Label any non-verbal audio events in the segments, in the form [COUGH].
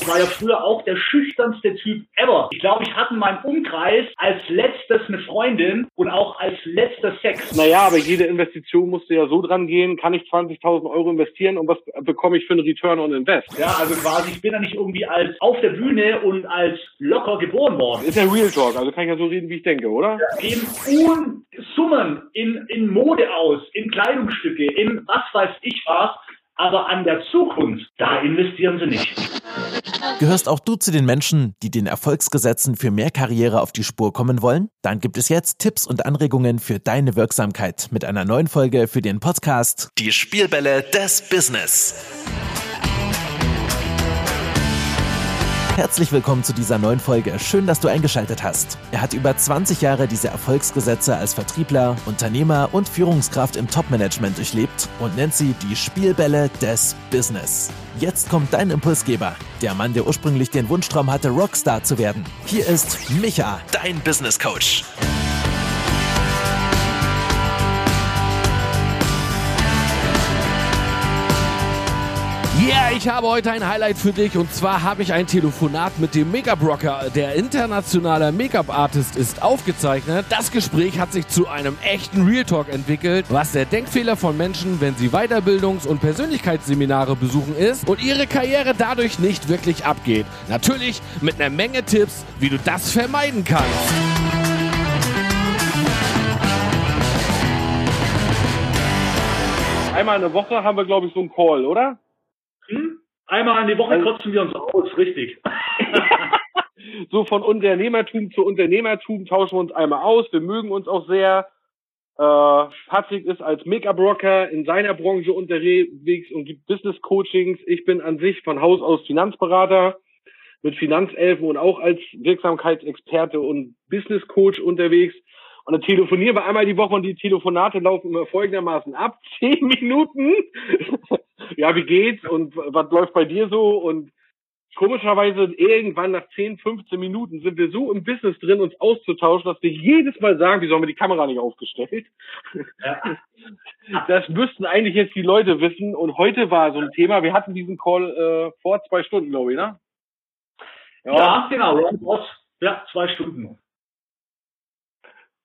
Ich war ja früher auch der schüchternste Typ ever. Ich glaube, ich hatte in meinem Umkreis als letztes eine Freundin und auch als letzter Sex. Naja, aber jede Investition musste ja so dran gehen, kann ich 20.000 Euro investieren und was bekomme ich für einen Return on Invest? Ja, also quasi, ich bin ja nicht irgendwie als auf der Bühne und als locker geboren worden. Ist ja Real Talk, also kann ich ja so reden, wie ich denke, oder? Ja, geben Unsummen in, in Mode aus, in Kleidungsstücke, in was weiß ich was, aber an der Zukunft, da investieren sie nicht. Gehörst auch du zu den Menschen, die den Erfolgsgesetzen für mehr Karriere auf die Spur kommen wollen? Dann gibt es jetzt Tipps und Anregungen für deine Wirksamkeit mit einer neuen Folge für den Podcast Die Spielbälle des Business. Herzlich willkommen zu dieser neuen Folge. Schön, dass du eingeschaltet hast. Er hat über 20 Jahre diese Erfolgsgesetze als Vertriebler, Unternehmer und Führungskraft im Topmanagement durchlebt und nennt sie die Spielbälle des Business. Jetzt kommt dein Impulsgeber, der Mann, der ursprünglich den Wunschtraum hatte, Rockstar zu werden. Hier ist Micha, dein Business Coach. Ja, yeah, ich habe heute ein Highlight für dich und zwar habe ich ein Telefonat mit dem Make-up-Rocker, der internationaler Make-up-Artist ist, aufgezeichnet. Das Gespräch hat sich zu einem echten Real Talk entwickelt, was der Denkfehler von Menschen, wenn sie Weiterbildungs- und Persönlichkeitsseminare besuchen ist und ihre Karriere dadurch nicht wirklich abgeht. Natürlich mit einer Menge Tipps, wie du das vermeiden kannst. Einmal in der Woche haben wir, glaube ich, so einen Call, oder? Hm? Einmal in die Woche kotzen wir uns aus, richtig. [LAUGHS] so von Unternehmertum zu Unternehmertum tauschen wir uns einmal aus. Wir mögen uns auch sehr. Äh, Patrick ist als Make-up-Rocker in seiner Branche unterwegs und gibt Business-Coachings. Ich bin an sich von Haus aus Finanzberater mit Finanzelfen und auch als Wirksamkeitsexperte und Business-Coach unterwegs. Und dann telefonieren wir einmal die Woche und die Telefonate laufen immer folgendermaßen ab. [LAUGHS] Zehn Minuten. Ja, wie geht's und was läuft bei dir so? Und komischerweise irgendwann nach 10, 15 Minuten sind wir so im Business drin, uns auszutauschen, dass wir jedes Mal sagen, wieso haben wir die Kamera nicht aufgestellt? Ja. [LAUGHS] Das müssten eigentlich jetzt die Leute wissen. Und heute war so ein Thema, wir hatten diesen Call äh, vor zwei Stunden, glaube ich, ne? Ja, ja genau. Ja, zwei Stunden.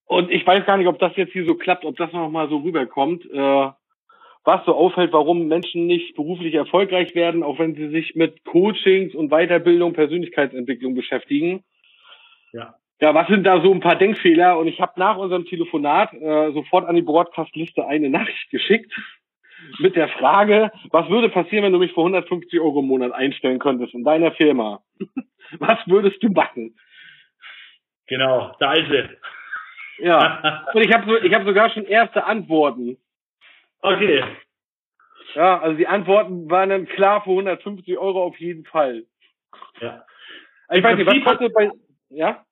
Und ich weiß gar nicht, ob das jetzt hier so klappt, ob das noch mal so rüberkommt. Äh, was so auffällt, warum Menschen nicht beruflich erfolgreich werden, auch wenn sie sich mit Coachings und Weiterbildung, Persönlichkeitsentwicklung beschäftigen. Ja. Ja, was sind da so ein paar Denkfehler? Und ich habe nach unserem Telefonat äh, sofort an die Broadcast-Liste eine Nachricht geschickt mit der Frage, was würde passieren, wenn du mich für 150 Euro im Monat einstellen könntest in deiner Firma? [LAUGHS] was würdest du backen? Genau, da ist es. Ja. [LAUGHS] Und ich habe ich hab sogar schon erste Antworten. Okay. Ja, also die Antworten waren dann klar für 150 Euro auf jeden Fall. Ja. Ich weiß nicht, was kostet bei, ja?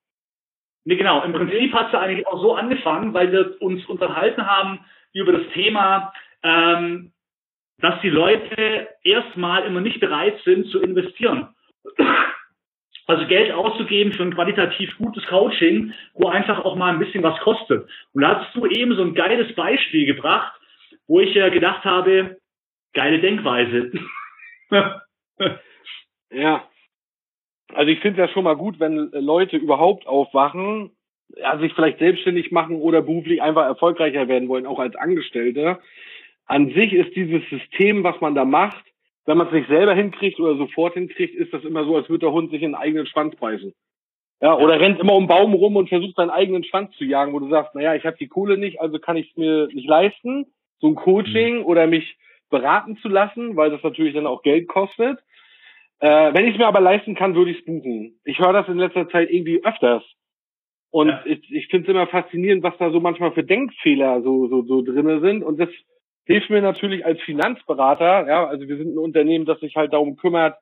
Nee, genau. Im Prinzip hat es eigentlich auch so angefangen, weil wir uns unterhalten haben über das Thema, ähm, dass die Leute erstmal immer nicht bereit sind zu investieren. Also Geld auszugeben für ein qualitativ gutes Coaching, wo einfach auch mal ein bisschen was kostet. Und da hast du eben so ein geiles Beispiel gebracht, wo ich ja gedacht habe, geile Denkweise. [LAUGHS] ja. Also ich finde es ja schon mal gut, wenn Leute überhaupt aufwachen, ja, sich vielleicht selbstständig machen oder beruflich einfach erfolgreicher werden wollen, auch als Angestellte. An sich ist dieses System, was man da macht, wenn man es nicht selber hinkriegt oder sofort hinkriegt, ist das immer so, als würde der Hund sich in den eigenen Schwanz beißen. Ja, oder rennt immer um den Baum rum und versucht seinen eigenen Schwanz zu jagen, wo du sagst, naja, ich habe die Kohle nicht, also kann ich es mir nicht leisten, so ein Coaching mhm. oder mich beraten zu lassen, weil das natürlich dann auch Geld kostet. Äh, wenn ich es mir aber leisten kann, würde ich es buchen. Ich höre das in letzter Zeit irgendwie öfters. Und ja. ich, ich finde es immer faszinierend, was da so manchmal für Denkfehler so, so, so drinne sind. Und das hilft mir natürlich als Finanzberater, ja, also wir sind ein Unternehmen, das sich halt darum kümmert,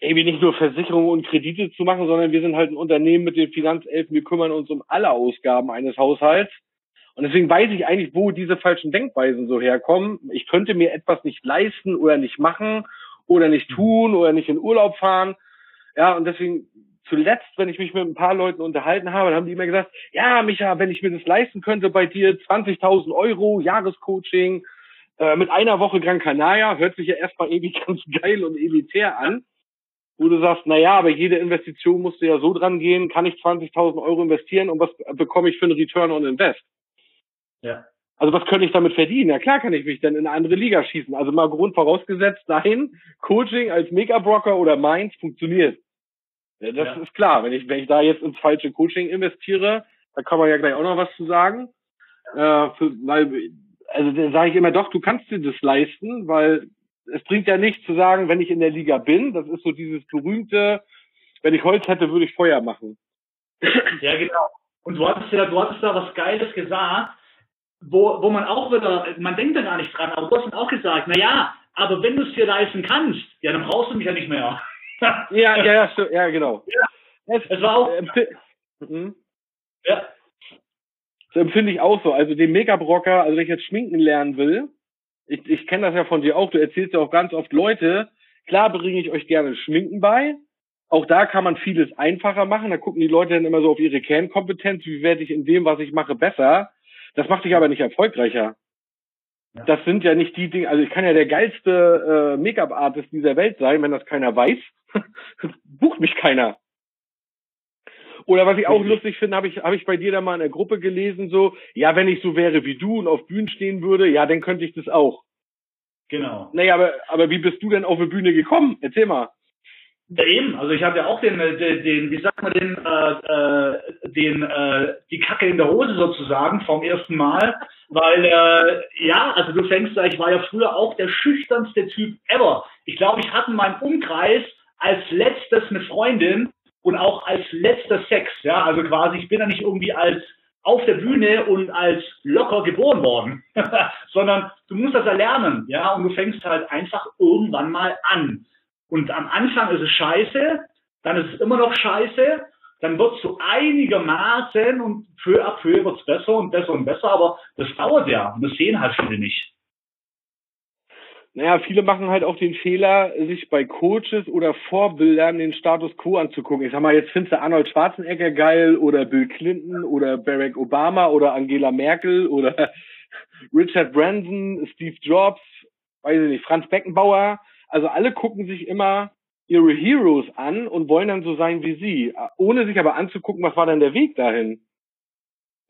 irgendwie nicht nur Versicherungen und Kredite zu machen, sondern wir sind halt ein Unternehmen mit den Finanzelfen, wir kümmern uns um alle Ausgaben eines Haushalts. Und deswegen weiß ich eigentlich, wo diese falschen Denkweisen so herkommen. Ich könnte mir etwas nicht leisten oder nicht machen oder nicht tun oder nicht in Urlaub fahren. Ja, und deswegen zuletzt, wenn ich mich mit ein paar Leuten unterhalten habe, dann haben die immer gesagt, ja, Micha, wenn ich mir das leisten könnte bei dir, 20.000 Euro, Jahrescoaching, äh, mit einer Woche Gran Canaria, hört sich ja erstmal irgendwie [LAUGHS] ganz geil und elitär an. wo du sagst, na ja, aber jede Investition musst du ja so dran gehen, kann ich 20.000 Euro investieren und was bekomme ich für einen Return on Invest? Ja. Also was könnte ich damit verdienen? Ja klar kann ich mich dann in eine andere Liga schießen. Also mal Grund vorausgesetzt, nein, Coaching als Mega-Broker oder Mainz funktioniert. Ja, das ja. ist klar. Wenn ich, wenn ich da jetzt ins falsche Coaching investiere, da kann man ja gleich auch noch was zu sagen. Äh, für, weil, also dann sage ich immer doch, du kannst dir das leisten, weil es bringt ja nichts zu sagen, wenn ich in der Liga bin. Das ist so dieses berühmte, wenn ich Holz hätte, würde ich Feuer machen. Ja, genau. Und du hattest ja, du hattest da was Geiles gesagt, wo, wo man auch wieder, man denkt da gar nicht dran, aber du hast dann auch gesagt, na ja, aber wenn du es dir leisten kannst, ja, dann brauchst du mich ja nicht mehr. [LAUGHS] ja, ja, ja, ja, genau. Ja, es, war auch. Äh, mhm. Ja. Das empfinde ich auch so. Also den Megabrocker, also wenn ich jetzt schminken lernen will, ich, ich kenne das ja von dir auch, du erzählst ja auch ganz oft Leute, klar bringe ich euch gerne Schminken bei. Auch da kann man vieles einfacher machen. Da gucken die Leute dann immer so auf ihre Kernkompetenz, wie werde ich in dem, was ich mache, besser. Das macht dich aber nicht erfolgreicher. Ja. Das sind ja nicht die Dinge, also ich kann ja der geilste äh, Make-up-Artist dieser Welt sein, wenn das keiner weiß, [LAUGHS] bucht mich keiner. Oder was ich auch lustig finde, habe ich, hab ich bei dir da mal in der Gruppe gelesen, so, ja, wenn ich so wäre wie du und auf Bühnen stehen würde, ja, dann könnte ich das auch. Genau. Naja, aber, aber wie bist du denn auf eine Bühne gekommen? Erzähl mal. Ja, eben. Also ich habe ja auch den, äh, den, den, wie sagt man, den, äh, äh, den, äh, die Kacke in der Hose sozusagen vom ersten Mal, weil äh, ja, also du fängst da, ich war ja früher auch der schüchternste Typ ever. Ich glaube, ich hatte in meinem Umkreis als letztes eine Freundin und auch als letzter Sex. Ja, also quasi, ich bin da nicht irgendwie als auf der Bühne und als locker geboren worden, [LAUGHS] sondern du musst das erlernen, ja, und du fängst halt einfach irgendwann mal an. Und am Anfang ist es scheiße, dann ist es immer noch scheiße, dann wird es so einigermaßen und peu à peu wird es besser und besser und besser, aber das dauert ja und das sehen halt viele nicht. Naja, viele machen halt auch den Fehler, sich bei Coaches oder Vorbildern den Status quo anzugucken. Ich sag mal, jetzt findest du Arnold Schwarzenegger geil oder Bill Clinton oder Barack Obama oder Angela Merkel oder [LAUGHS] Richard Branson, Steve Jobs, weiß ich nicht, Franz Beckenbauer. Also alle gucken sich immer ihre Heroes an und wollen dann so sein wie sie, ohne sich aber anzugucken, was war denn der Weg dahin.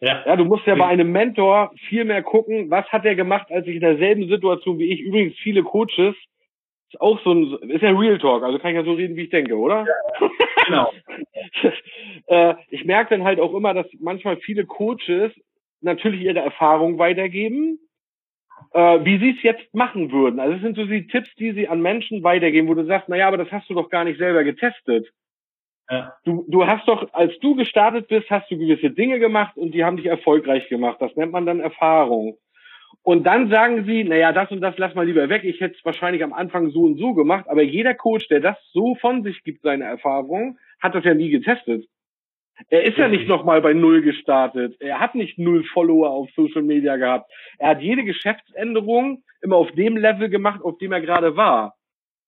Ja. ja, du musst ja bei einem Mentor viel mehr gucken, was hat er gemacht, als ich in derselben Situation wie ich. Übrigens, viele Coaches, ist auch so ein, ist ja Real Talk, also kann ich ja so reden, wie ich denke, oder? Ja, genau. [LAUGHS] äh, ich merke dann halt auch immer, dass manchmal viele Coaches natürlich ihre Erfahrung weitergeben, äh, wie sie es jetzt machen würden. Also es sind so die Tipps, die sie an Menschen weitergeben, wo du sagst, na ja, aber das hast du doch gar nicht selber getestet. Ja. Du, du hast doch, als du gestartet bist, hast du gewisse Dinge gemacht und die haben dich erfolgreich gemacht. Das nennt man dann Erfahrung. Und dann sagen sie, naja, das und das lass mal lieber weg. Ich hätte es wahrscheinlich am Anfang so und so gemacht. Aber jeder Coach, der das so von sich gibt, seine Erfahrung, hat das ja nie getestet. Er ist ja nicht nochmal bei Null gestartet. Er hat nicht null Follower auf Social Media gehabt. Er hat jede Geschäftsänderung immer auf dem Level gemacht, auf dem er gerade war.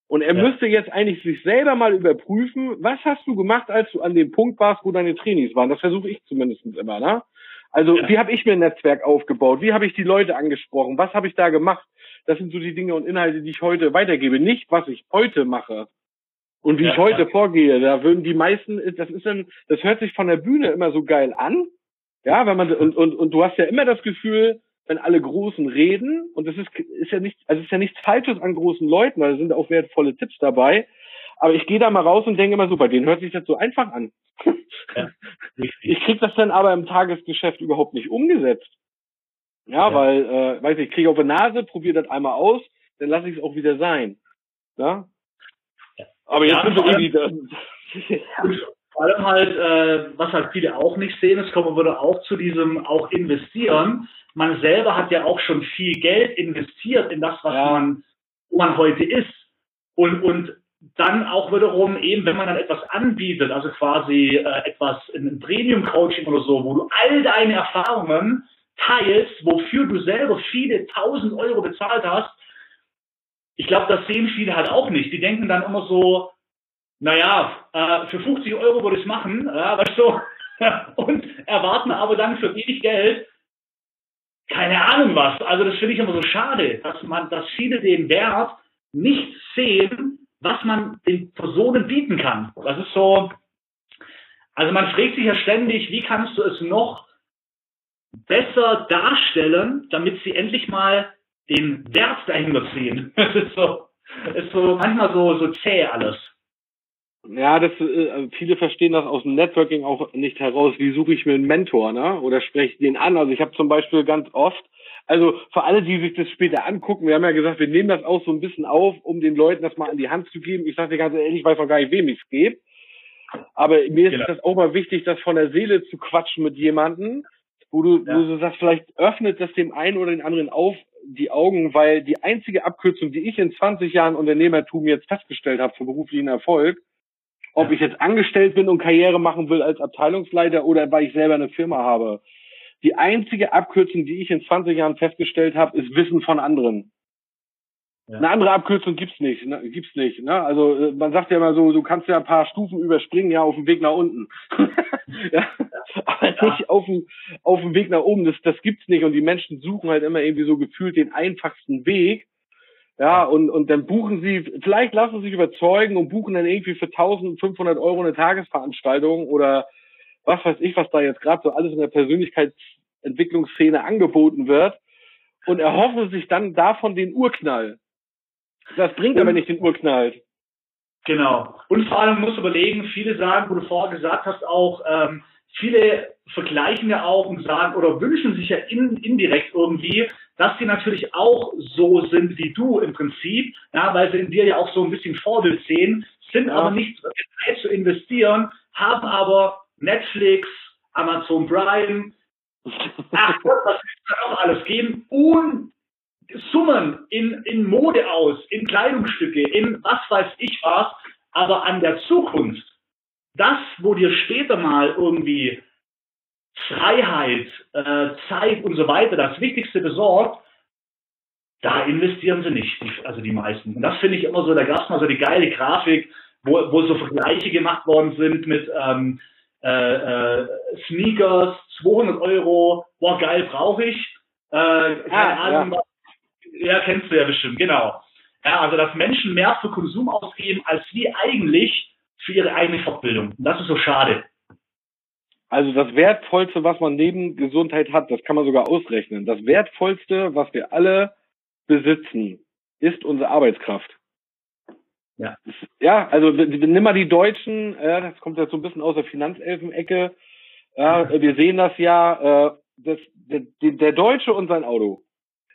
Und er ja. müsste jetzt eigentlich sich selber mal überprüfen, was hast du gemacht, als du an dem Punkt warst, wo deine Trainings waren. Das versuche ich zumindest immer, ne? Also, ja. wie habe ich mir ein Netzwerk aufgebaut? Wie habe ich die Leute angesprochen? Was habe ich da gemacht? Das sind so die Dinge und Inhalte, die ich heute weitergebe. Nicht, was ich heute mache und wie ja, ich heute vorgehe. Da würden die meisten, das ist dann, das hört sich von der Bühne immer so geil an. Ja, wenn man, und, und, und du hast ja immer das Gefühl, wenn alle Großen reden, und das ist, ist ja nichts, also ist ja nichts Falsches an großen Leuten, weil da sind auch wertvolle Tipps dabei. Aber ich gehe da mal raus und denke immer, super, denen hört sich das so einfach an. Ja, ich krieg das dann aber im Tagesgeschäft überhaupt nicht umgesetzt. Ja, ja. weil, äh, weiß ich, kriege auf die Nase, probiere das einmal aus, dann lasse ich es auch wieder sein. Ja? Aber jetzt ja, sind wir irgendwie da. [LAUGHS] Vor allem halt, äh, was halt viele auch nicht sehen, es kommen würde auch zu diesem auch investieren man selber hat ja auch schon viel Geld investiert in das, was ja. man, wo man heute ist. Und, und dann auch wiederum eben, wenn man dann etwas anbietet, also quasi äh, etwas in einem Premium-Coaching oder so, wo du all deine Erfahrungen teilst, wofür du selber viele tausend Euro bezahlt hast, ich glaube, das sehen viele halt auch nicht. Die denken dann immer so, naja, äh, für 50 Euro würde ich es machen, ja, weißt du, [LAUGHS] und erwarten aber dann für wenig Geld keine Ahnung was. Also das finde ich immer so schade, dass man, dass viele den Wert nicht sehen, was man den Personen bieten kann. Das ist so, also man fragt sich ja ständig, wie kannst du es noch besser darstellen, damit sie endlich mal den Wert dahinter sehen. [LAUGHS] Das ist so, ist so manchmal so, so zäh alles. Ja, das äh, viele verstehen das aus dem Networking auch nicht heraus. Wie suche ich mir einen Mentor, ne? Oder spreche ich den an? Also ich habe zum Beispiel ganz oft, also für alle, die sich das später angucken, wir haben ja gesagt, wir nehmen das auch so ein bisschen auf, um den Leuten das mal an die Hand zu geben. Ich sage dir ganz ehrlich, ich weiß noch gar nicht, wem ich es gebe. Aber mir ist genau. das auch mal wichtig, das von der Seele zu quatschen mit jemandem, wo du, ja. wo du sagst, vielleicht öffnet das dem einen oder den anderen auf die Augen, weil die einzige Abkürzung, die ich in 20 Jahren Unternehmertum jetzt festgestellt habe für beruflichen Erfolg, ob ich jetzt angestellt bin und Karriere machen will als Abteilungsleiter oder weil ich selber eine Firma habe. Die einzige Abkürzung, die ich in 20 Jahren festgestellt habe, ist Wissen von anderen. Ja. Eine andere Abkürzung gibt's nicht, ne? gibt's nicht. Ne? Also äh, man sagt ja immer so, du kannst ja ein paar Stufen überspringen, ja, auf dem Weg nach unten. [LAUGHS] ja? Aber ja. nicht auf dem, auf dem Weg nach oben. Das, das gibt's nicht. Und die Menschen suchen halt immer irgendwie so gefühlt den einfachsten Weg. Ja, und, und dann buchen sie, vielleicht lassen sie sich überzeugen und buchen dann irgendwie für 1500 Euro eine Tagesveranstaltung oder was weiß ich, was da jetzt gerade so alles in der Persönlichkeitsentwicklungsszene angeboten wird und erhoffen sich dann davon den Urknall. Das bringt und, aber nicht den Urknall. Genau. Und vor allem musst du überlegen, viele sagen, wo du vorher gesagt hast, auch, ähm, viele vergleichen ja auch und sagen oder wünschen sich ja in, indirekt irgendwie, dass sie natürlich auch so sind wie du im Prinzip, ja, weil sie in dir ja auch so ein bisschen Vorbild sehen, sind ja. aber nicht bereit zu investieren, haben aber Netflix, Amazon Prime, [LAUGHS] ach Gott, was wird da noch alles geben? Und Summen in, in Mode aus, in Kleidungsstücke, in was weiß ich was, aber an der Zukunft, das, wo dir später mal irgendwie Freiheit, äh, Zeit und so weiter das Wichtigste besorgt, da investieren sie nicht, also die meisten. Und das finde ich immer so, da gab es mal so die geile Grafik, wo, wo so Vergleiche gemacht worden sind mit ähm, äh, äh, Sneakers, 200 Euro, boah geil, brauche ich. Äh, keine ah, Ahnung, ja. Ja, kennst du ja bestimmt, genau. Ja, also dass Menschen mehr für Konsum ausgeben, als wie eigentlich für ihre eigene Fortbildung. Und das ist so schade. Also das Wertvollste, was man neben Gesundheit hat, das kann man sogar ausrechnen. Das Wertvollste, was wir alle besitzen, ist unsere Arbeitskraft. Ja. Ja, also nimm mal die Deutschen, äh, das kommt jetzt so ein bisschen aus der Finanzelfenecke. Ja, wir sehen das ja, äh, das, der, der Deutsche und sein Auto.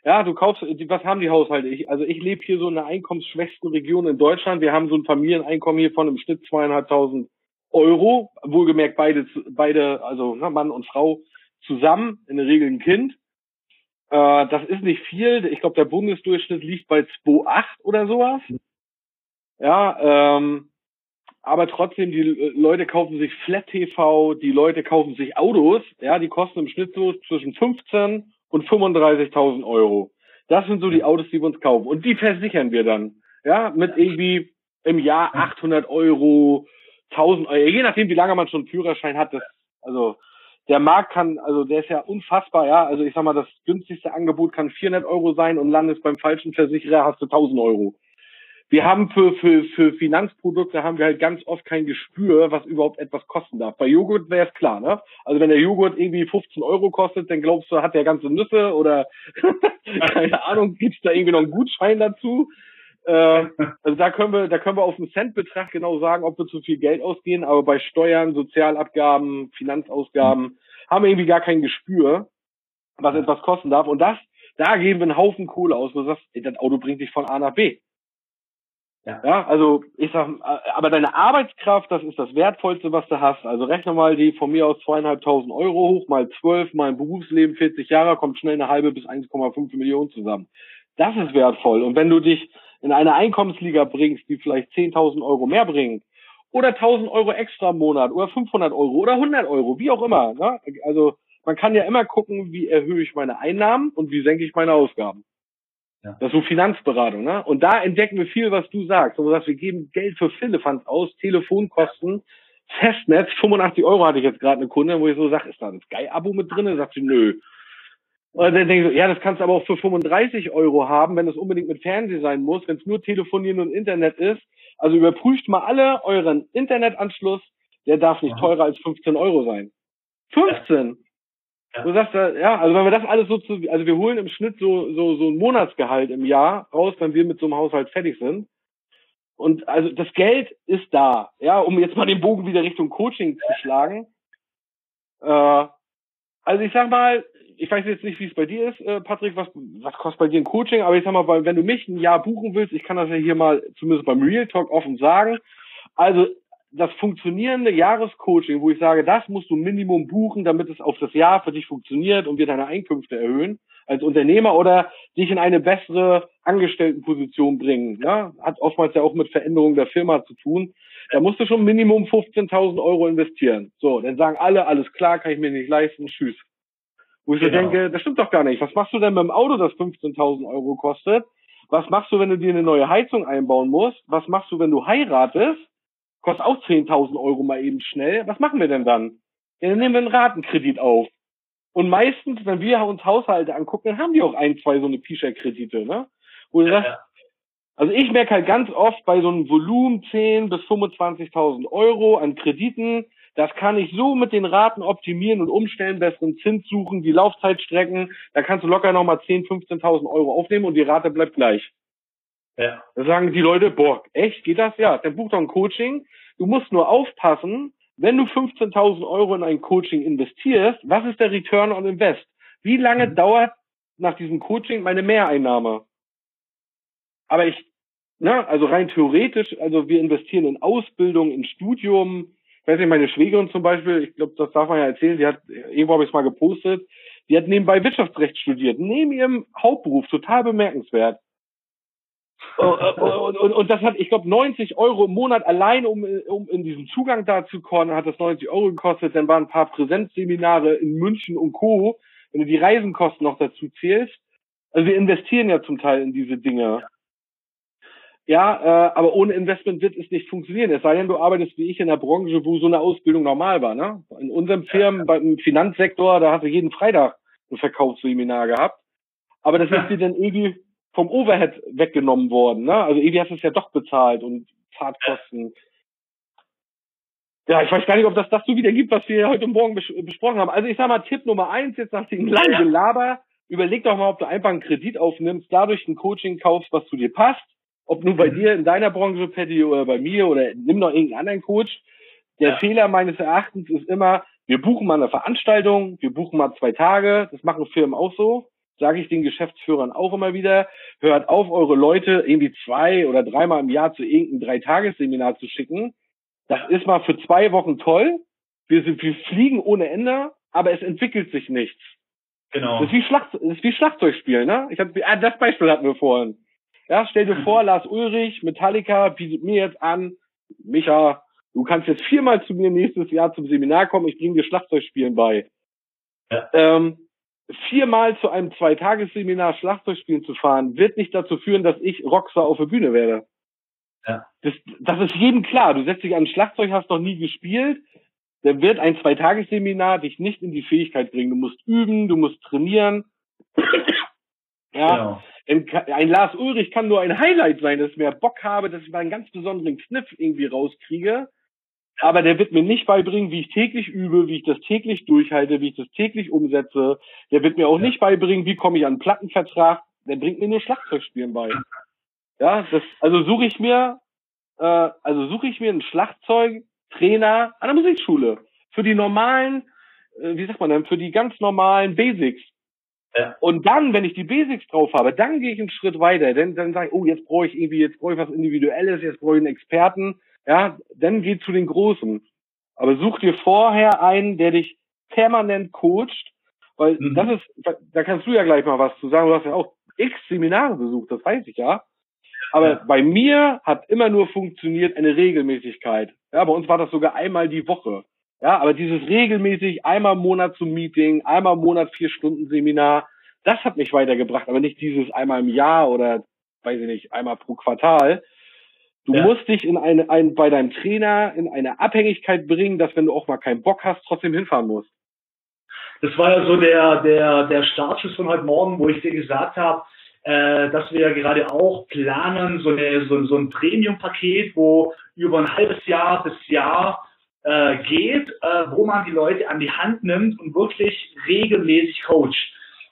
Ja, du kaufst, was haben die Haushalte? Ich, also ich lebe hier so in der einkommensschwächsten Region in Deutschland. Wir haben so ein Familieneinkommen hier von im Schnitt zweieinhalbtausend Euro, wohlgemerkt beide, beide, also ne, Mann und Frau zusammen, in der Regel ein Kind. Äh, das ist nicht viel. Ich glaube, der Bundesdurchschnitt liegt bei 2,8 oder sowas. Ja, ähm, aber trotzdem, die Leute kaufen sich Flat TV, die Leute kaufen sich Autos, ja, die kosten im Schnitt so zwischen 15 und 35.000 Euro. Das sind so die Autos, die wir uns kaufen. Und die versichern wir dann, ja, mit irgendwie im Jahr 800 Euro, 1000 Euro, je nachdem, wie lange man schon einen Führerschein hat, das, also, der Markt kann, also der ist ja unfassbar, ja, also ich sag mal, das günstigste Angebot kann 400 Euro sein und landest beim falschen Versicherer, hast du 1000 Euro. Wir haben für, für, für Finanzprodukte haben wir halt ganz oft kein Gespür, was überhaupt etwas kosten darf. Bei Joghurt wäre es klar, ne? Also wenn der Joghurt irgendwie 15 Euro kostet, dann glaubst du, hat der ganze Nüsse oder [LAUGHS] keine Ahnung, gibt's da irgendwie noch einen Gutschein dazu? Äh, also da können wir, da können wir auf den Centbetrag genau sagen, ob wir zu viel Geld ausgehen, aber bei Steuern, Sozialabgaben, Finanzausgaben haben wir irgendwie gar kein Gespür, was etwas kosten darf. Und das, da geben wir einen Haufen Kohle aus, wo du sagst, ey, das Auto bringt dich von A nach B. Ja. ja, also ich sag, aber deine Arbeitskraft, das ist das Wertvollste, was du hast. Also rechne mal die von mir aus zweieinhalbtausend Euro hoch, mal zwölf, mal im Berufsleben 40 Jahre, kommt schnell eine halbe bis 1,5 Millionen zusammen. Das ist wertvoll. Und wenn du dich in eine Einkommensliga bringst, die vielleicht 10.000 Euro mehr bringt, oder 1.000 Euro extra im Monat, oder 500 Euro, oder 100 Euro, wie auch immer. Ne? Also man kann ja immer gucken, wie erhöhe ich meine Einnahmen und wie senke ich meine Ausgaben. Ja. Das ist so Finanzberatung, ne? Und da entdecken wir viel, was du sagst. Und du sagst, wir geben Geld für Philippans aus, Telefonkosten, Festnetz, 85 Euro hatte ich jetzt gerade eine Kunde, wo ich so sage, ist da ein Sky-Abo mit drin? Da sagt sie, nö. Und dann denke ich so, ja, das kannst du aber auch für 35 Euro haben, wenn es unbedingt mit Fernsehen sein muss, wenn es nur Telefonieren und Internet ist. Also überprüft mal alle euren Internetanschluss, der darf nicht teurer als 15 Euro sein. 15! Ja. Du sagst, ja, also wenn wir das alles so zu, also wir holen im Schnitt so, so, so ein Monatsgehalt im Jahr raus, wenn wir mit so einem Haushalt fertig sind. Und also das Geld ist da, ja, um jetzt mal den Bogen wieder Richtung Coaching zu schlagen. Äh, also ich sag mal, ich weiß jetzt nicht, wie es bei dir ist, äh, Patrick, was, was kostet bei dir ein Coaching, aber ich sag mal, wenn du mich ein Jahr buchen willst, ich kann das ja hier mal zumindest beim Real Talk offen sagen. Also das funktionierende Jahrescoaching, wo ich sage, das musst du Minimum buchen, damit es auf das Jahr für dich funktioniert und wir deine Einkünfte erhöhen als Unternehmer oder dich in eine bessere Angestelltenposition bringen. Ne? Hat oftmals ja auch mit Veränderungen der Firma zu tun. Da musst du schon Minimum 15.000 Euro investieren. So, dann sagen alle, alles klar, kann ich mir nicht leisten, tschüss. Wo ich genau. so denke, das stimmt doch gar nicht. Was machst du denn mit dem Auto, das 15.000 Euro kostet? Was machst du, wenn du dir eine neue Heizung einbauen musst? Was machst du, wenn du heiratest? Kostet auch 10.000 Euro mal eben schnell. Was machen wir denn dann? Ja, dann nehmen wir einen Ratenkredit auf. Und meistens, wenn wir uns Haushalte angucken, haben die auch ein, zwei so eine Pischer-Kredite, ne? Wo du ja, sagst, also ich merke halt ganz oft bei so einem Volumen 10 bis 25.000 Euro an Krediten, das kann ich so mit den Raten optimieren und umstellen, besseren Zins suchen, die Laufzeit strecken, da kannst du locker nochmal 10, 15.000 Euro aufnehmen und die Rate bleibt gleich. Ja. Da sagen die Leute, boah, echt, geht das? Ja, dann buch doch ein Coaching. Du musst nur aufpassen, wenn du 15.000 Euro in ein Coaching investierst, was ist der Return on Invest? Wie lange mhm. dauert nach diesem Coaching meine Mehreinnahme? Aber ich, na, also rein theoretisch, also wir investieren in Ausbildung, in Studium. Ich weiß nicht, meine Schwägerin zum Beispiel, ich glaube, das darf man ja erzählen, die hat, irgendwo habe ich es mal gepostet, die hat nebenbei Wirtschaftsrecht studiert, neben ihrem Hauptberuf, total bemerkenswert. Oh, oh, oh, und, und, und das hat, ich glaube, 90 Euro im Monat allein, um, um in diesen Zugang da zu kommen, hat das 90 Euro gekostet. Dann waren ein paar Präsenzseminare in München und Co. Wenn du die Reisenkosten noch dazu zählst. Also wir investieren ja zum Teil in diese Dinge. Ja, äh, aber ohne Investment wird es nicht funktionieren. Es sei denn, du arbeitest wie ich in der Branche, wo so eine Ausbildung normal war. Ne? In unserem Firmen, beim Finanzsektor, da hast du jeden Freitag ein Verkaufsseminar gehabt. Aber das [LAUGHS] ist dir dann irgendwie vom Overhead weggenommen worden. Ne? Also irgendwie hast du es ja doch bezahlt und Fahrtkosten. Ja, ich weiß gar nicht, ob das das so wieder gibt, was wir heute Morgen bes besprochen haben. Also ich sag mal, Tipp Nummer eins, jetzt nach dem langen Gelaber, überleg doch mal, ob du einfach einen Kredit aufnimmst, dadurch ein Coaching kaufst, was zu dir passt. Ob nur bei dir in deiner Branche, Patty, oder bei mir, oder nimm noch irgendeinen anderen Coach. Der ja. Fehler meines Erachtens ist immer, wir buchen mal eine Veranstaltung, wir buchen mal zwei Tage, das machen Firmen auch so sage ich den Geschäftsführern auch immer wieder, hört auf, eure Leute irgendwie zwei oder dreimal im Jahr zu irgendeinem Dreitagesseminar zu schicken. Das ist mal für zwei Wochen toll. Wir, sind, wir fliegen ohne Ende, aber es entwickelt sich nichts. Genau. Das ist wie, Schlacht, das ist wie Schlagzeugspiel, ne? Ich hab, ah, das Beispiel hatten wir vorhin. Ja, stell dir vor, [CLEARS THROAT] Lars Ulrich, Metallica, bietet mir jetzt an, Micha, du kannst jetzt viermal zu mir nächstes Jahr zum Seminar kommen, ich bringe dir Schlagzeugspielen bei. Ja. Ähm, viermal zu einem Zweitagesseminar Schlagzeugspielen zu fahren, wird nicht dazu führen, dass ich Rockstar auf der Bühne werde. Ja. Das, das ist jedem klar. Du setzt dich an ein Schlagzeug, hast noch nie gespielt. Da wird ein Zweitagesseminar dich nicht in die Fähigkeit bringen. Du musst üben, du musst trainieren. [CLEARS THROAT] ja. Genau. Ein Lars Ulrich kann nur ein Highlight sein, dass ich mehr Bock habe, dass ich mal einen ganz besonderen Kniff irgendwie rauskriege aber der wird mir nicht beibringen, wie ich täglich übe, wie ich das täglich durchhalte, wie ich das täglich umsetze. Der wird mir auch ja. nicht beibringen, wie komme ich an einen Plattenvertrag. Der bringt mir nur Schlagzeugspielen bei. Ja, das, also suche ich mir, äh, also suche ich mir einen Schlagzeugtrainer an der Musikschule für die normalen, äh, wie sagt man denn, für die ganz normalen Basics. Ja. Und dann, wenn ich die Basics drauf habe, dann gehe ich einen Schritt weiter. Denn dann sage ich, oh, jetzt brauche ich irgendwie, jetzt brauche ich was Individuelles, jetzt brauche ich einen Experten ja, dann geh zu den Großen. Aber such dir vorher einen, der dich permanent coacht, weil mhm. das ist, da kannst du ja gleich mal was zu sagen. Du hast ja auch x Seminare besucht, das weiß ich ja. Aber ja. bei mir hat immer nur funktioniert eine Regelmäßigkeit. Ja, bei uns war das sogar einmal die Woche. Ja, aber dieses regelmäßig einmal im Monat zum Meeting, einmal im Monat vier Stunden Seminar, das hat mich weitergebracht, aber nicht dieses einmal im Jahr oder weiß ich nicht, einmal pro Quartal. Du ja. musst dich in eine, ein, bei deinem Trainer in eine Abhängigkeit bringen, dass wenn du auch mal keinen Bock hast, trotzdem hinfahren musst. Das war ja so der, der, der Startschuss von heute Morgen, wo ich dir gesagt habe, äh, dass wir ja gerade auch planen, so, eine, so, so ein Premium-Paket, wo über ein halbes Jahr bis Jahr äh, geht, äh, wo man die Leute an die Hand nimmt und wirklich regelmäßig coacht.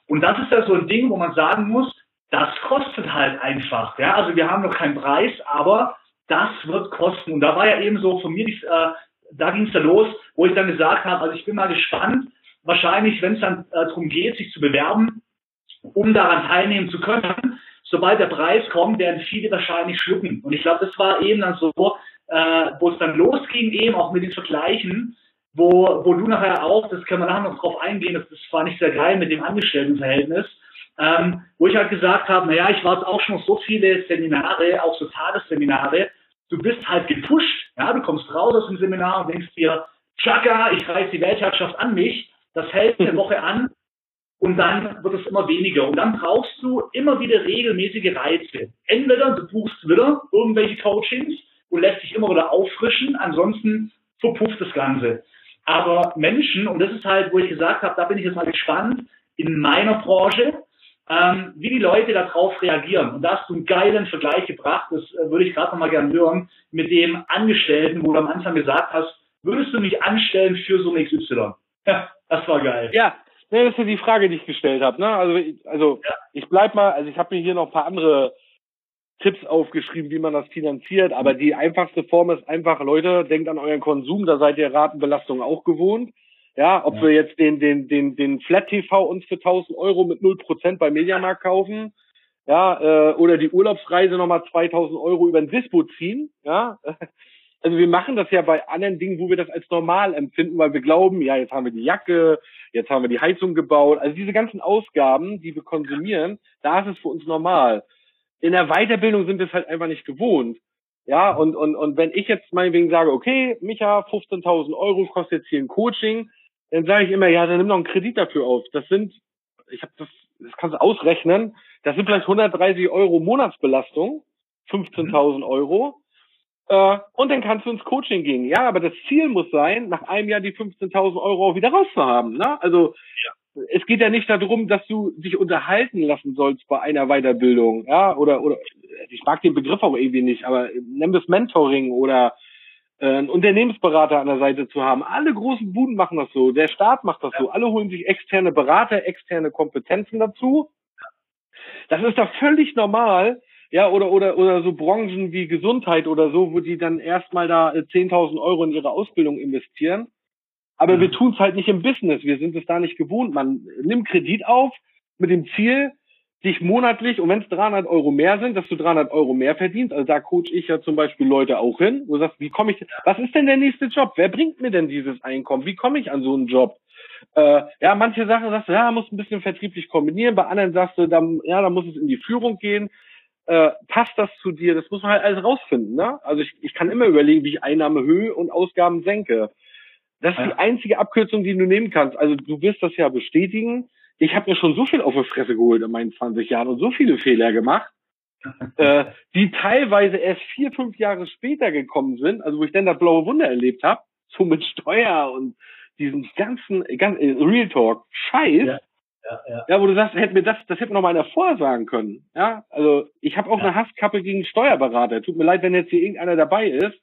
Und das ist ja so ein Ding, wo man sagen muss, das kostet halt einfach. Ja? Also wir haben noch keinen Preis, aber das wird kosten. Und da war ja eben so von mir, äh, da ging es ja los, wo ich dann gesagt habe, also ich bin mal gespannt, wahrscheinlich, wenn es dann äh, darum geht, sich zu bewerben, um daran teilnehmen zu können, sobald der Preis kommt, werden viele wahrscheinlich schlucken. Und ich glaube, das war eben dann so, äh, wo es dann losging, eben auch mit den Vergleichen, wo, wo du nachher auch, das können wir nachher noch drauf eingehen, das, das war nicht sehr geil mit dem Angestelltenverhältnis, ähm, wo ich halt gesagt habe, naja, ich war jetzt auch schon auf so viele Seminare, auch so Tagesseminare, du bist halt gepusht, ja, du kommst raus aus dem Seminar und denkst dir, Chaka, ich reiß die Weltherrschaft an mich, das hält eine Woche an und dann wird es immer weniger. Und dann brauchst du immer wieder regelmäßige Reize. Entweder du buchst wieder irgendwelche Coachings und lässt dich immer wieder auffrischen, ansonsten verpufft das Ganze. Aber Menschen, und das ist halt, wo ich gesagt habe, da bin ich jetzt mal gespannt, in meiner Branche, ähm, wie die Leute darauf reagieren. Und da hast du einen geilen Vergleich gebracht, das äh, würde ich gerade nochmal gerne hören, mit dem Angestellten, wo du am Anfang gesagt hast, würdest du mich anstellen für so ein XY? Ja, das war geil. Ja, das ist ja die Frage, die ich gestellt habe. Ne? Also, also ja. ich bleib mal, also ich habe mir hier noch ein paar andere Tipps aufgeschrieben, wie man das finanziert, aber die einfachste Form ist einfach, Leute, denkt an euren Konsum, da seid ihr Ratenbelastung auch gewohnt. Ja, ob ja. wir jetzt den, den, den, den Flat TV uns für 1000 Euro mit 0% bei Mediamarkt kaufen, ja, äh, oder die Urlaubsreise nochmal 2000 Euro über den Dispo ziehen, ja. [LAUGHS] Also wir machen das ja bei anderen Dingen, wo wir das als normal empfinden, weil wir glauben, ja, jetzt haben wir die Jacke, jetzt haben wir die Heizung gebaut. Also diese ganzen Ausgaben, die wir konsumieren, da ist es für uns normal. In der Weiterbildung sind wir es halt einfach nicht gewohnt. Ja, und, und, und wenn ich jetzt meinetwegen sage, okay, Micha, 15.000 Euro kostet jetzt hier ein Coaching, dann sage ich immer, ja, dann nimm noch einen Kredit dafür auf. Das sind, ich habe das, das kannst du ausrechnen, das sind vielleicht 130 Euro Monatsbelastung, 15.000 Euro. Äh, und dann kannst du ins Coaching gehen. Ja, aber das Ziel muss sein, nach einem Jahr die 15.000 Euro auch wieder rauszuhaben. Ne? Also ja. es geht ja nicht darum, dass du dich unterhalten lassen sollst bei einer Weiterbildung. Ja, oder oder ich mag den Begriff auch irgendwie nicht, aber nimm das Mentoring oder äh, einen Unternehmensberater an der Seite zu haben. Alle großen Buden machen das so. Der Staat macht das ja. so. Alle holen sich externe Berater, externe Kompetenzen dazu. Das ist doch völlig normal. Ja, oder, oder, oder so Branchen wie Gesundheit oder so, wo die dann erstmal da 10.000 äh, Euro in ihre Ausbildung investieren. Aber ja. wir tun es halt nicht im Business. Wir sind es da nicht gewohnt. Man nimmt Kredit auf mit dem Ziel, dich monatlich, und wenn es 300 Euro mehr sind, dass du 300 Euro mehr verdienst, also da coach ich ja zum Beispiel Leute auch hin, wo du sagst, wie komme ich, was ist denn der nächste Job? Wer bringt mir denn dieses Einkommen? Wie komme ich an so einen Job? Äh, ja, manche Sachen sagst du, ja, muss ein bisschen vertrieblich kombinieren, bei anderen sagst du, dann, ja, da muss es in die Führung gehen. Äh, passt das zu dir? Das muss man halt alles rausfinden. Ne? Also ich, ich kann immer überlegen, wie ich Einnahme Höhe und Ausgaben senke. Das ist die einzige Abkürzung, die du nehmen kannst. Also du wirst das ja bestätigen ich habe mir schon so viel auf die Fresse geholt in meinen 20 Jahren und so viele Fehler gemacht, äh, die teilweise erst vier, fünf Jahre später gekommen sind, also wo ich dann das blaue Wunder erlebt habe, so mit Steuer und diesen ganzen, ganz, äh, Real Talk, Scheiß. Ja. Ja, ja. ja, wo du sagst, hätte mir das, das hätte mir noch mal einer vorsagen können. Ja, also ich habe auch ja. eine Hasskappe gegen Steuerberater. Tut mir leid, wenn jetzt hier irgendeiner dabei ist.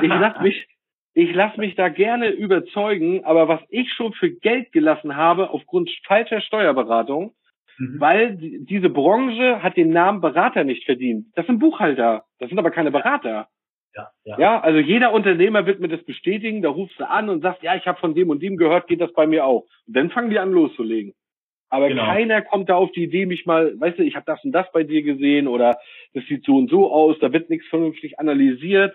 Ich lass mich, ich lasse mich da gerne überzeugen, aber was ich schon für Geld gelassen habe aufgrund falscher Steuerberatung, mhm. weil die, diese Branche hat den Namen Berater nicht verdient. Das sind Buchhalter, das sind aber keine Berater. Ja, ja. ja, also jeder Unternehmer wird mir das bestätigen, da rufst du an und sagst, ja, ich habe von dem und dem gehört, geht das bei mir auch. Und dann fangen die an loszulegen. Aber genau. keiner kommt da auf die Idee, mich mal, weißt du, ich habe das und das bei dir gesehen oder das sieht so und so aus, da wird nichts vernünftig analysiert.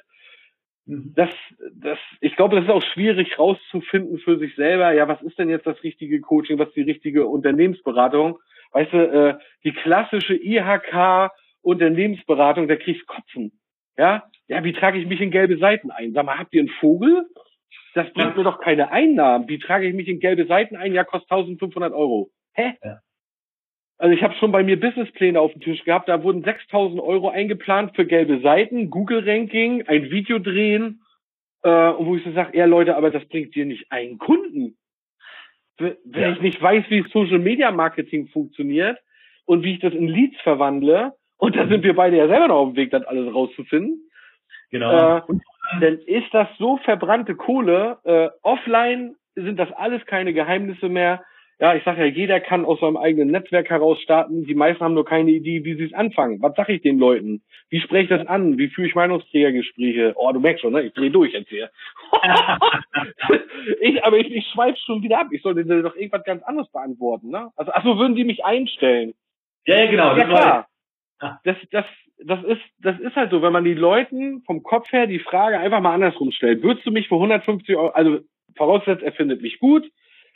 Mhm. das, das, ich glaube, das ist auch schwierig rauszufinden für sich selber. Ja, was ist denn jetzt das richtige Coaching? Was ist die richtige Unternehmensberatung? Weißt du, äh, die klassische IHK Unternehmensberatung, da kriegst Kotzen. Ja, ja, wie trage ich mich in gelbe Seiten ein? Sag mal, habt ihr einen Vogel? Das bringt ja. mir doch keine Einnahmen. Wie trage ich mich in gelbe Seiten ein? Ja, kostet 1500 Euro. Hä? Ja. Also ich habe schon bei mir Businesspläne auf dem Tisch gehabt, da wurden 6000 Euro eingeplant für gelbe Seiten, Google-Ranking, ein Video drehen, äh, und wo ich so sage, ja Leute, aber das bringt dir nicht einen Kunden. wenn ja. ich nicht weiß, wie Social Media Marketing funktioniert und wie ich das in Leads verwandle, und da sind wir beide ja selber noch auf dem Weg, das alles rauszufinden. Genau. Äh, dann ist das so verbrannte Kohle. Äh, offline sind das alles keine Geheimnisse mehr ja, ich sage ja, jeder kann aus seinem eigenen Netzwerk heraus starten. Die meisten haben nur keine Idee, wie sie es anfangen. Was sage ich den Leuten? Wie spreche ich das an? Wie führe ich Meinungsträgergespräche? Oh, du merkst schon, ne? Ich drehe durch jetzt hier. [LAUGHS] ich, aber ich, ich schweife schon wieder ab. Ich sollte dir doch irgendwas ganz anderes beantworten, ne? Also, ach so, würden die mich einstellen? Ja, ja genau. Ja, klar. Das, das, das ist, das ist halt so, wenn man die Leuten vom Kopf her die Frage einfach mal andersrum stellt. Würdest du mich für 150 Euro, also voraussetzt, er findet mich gut,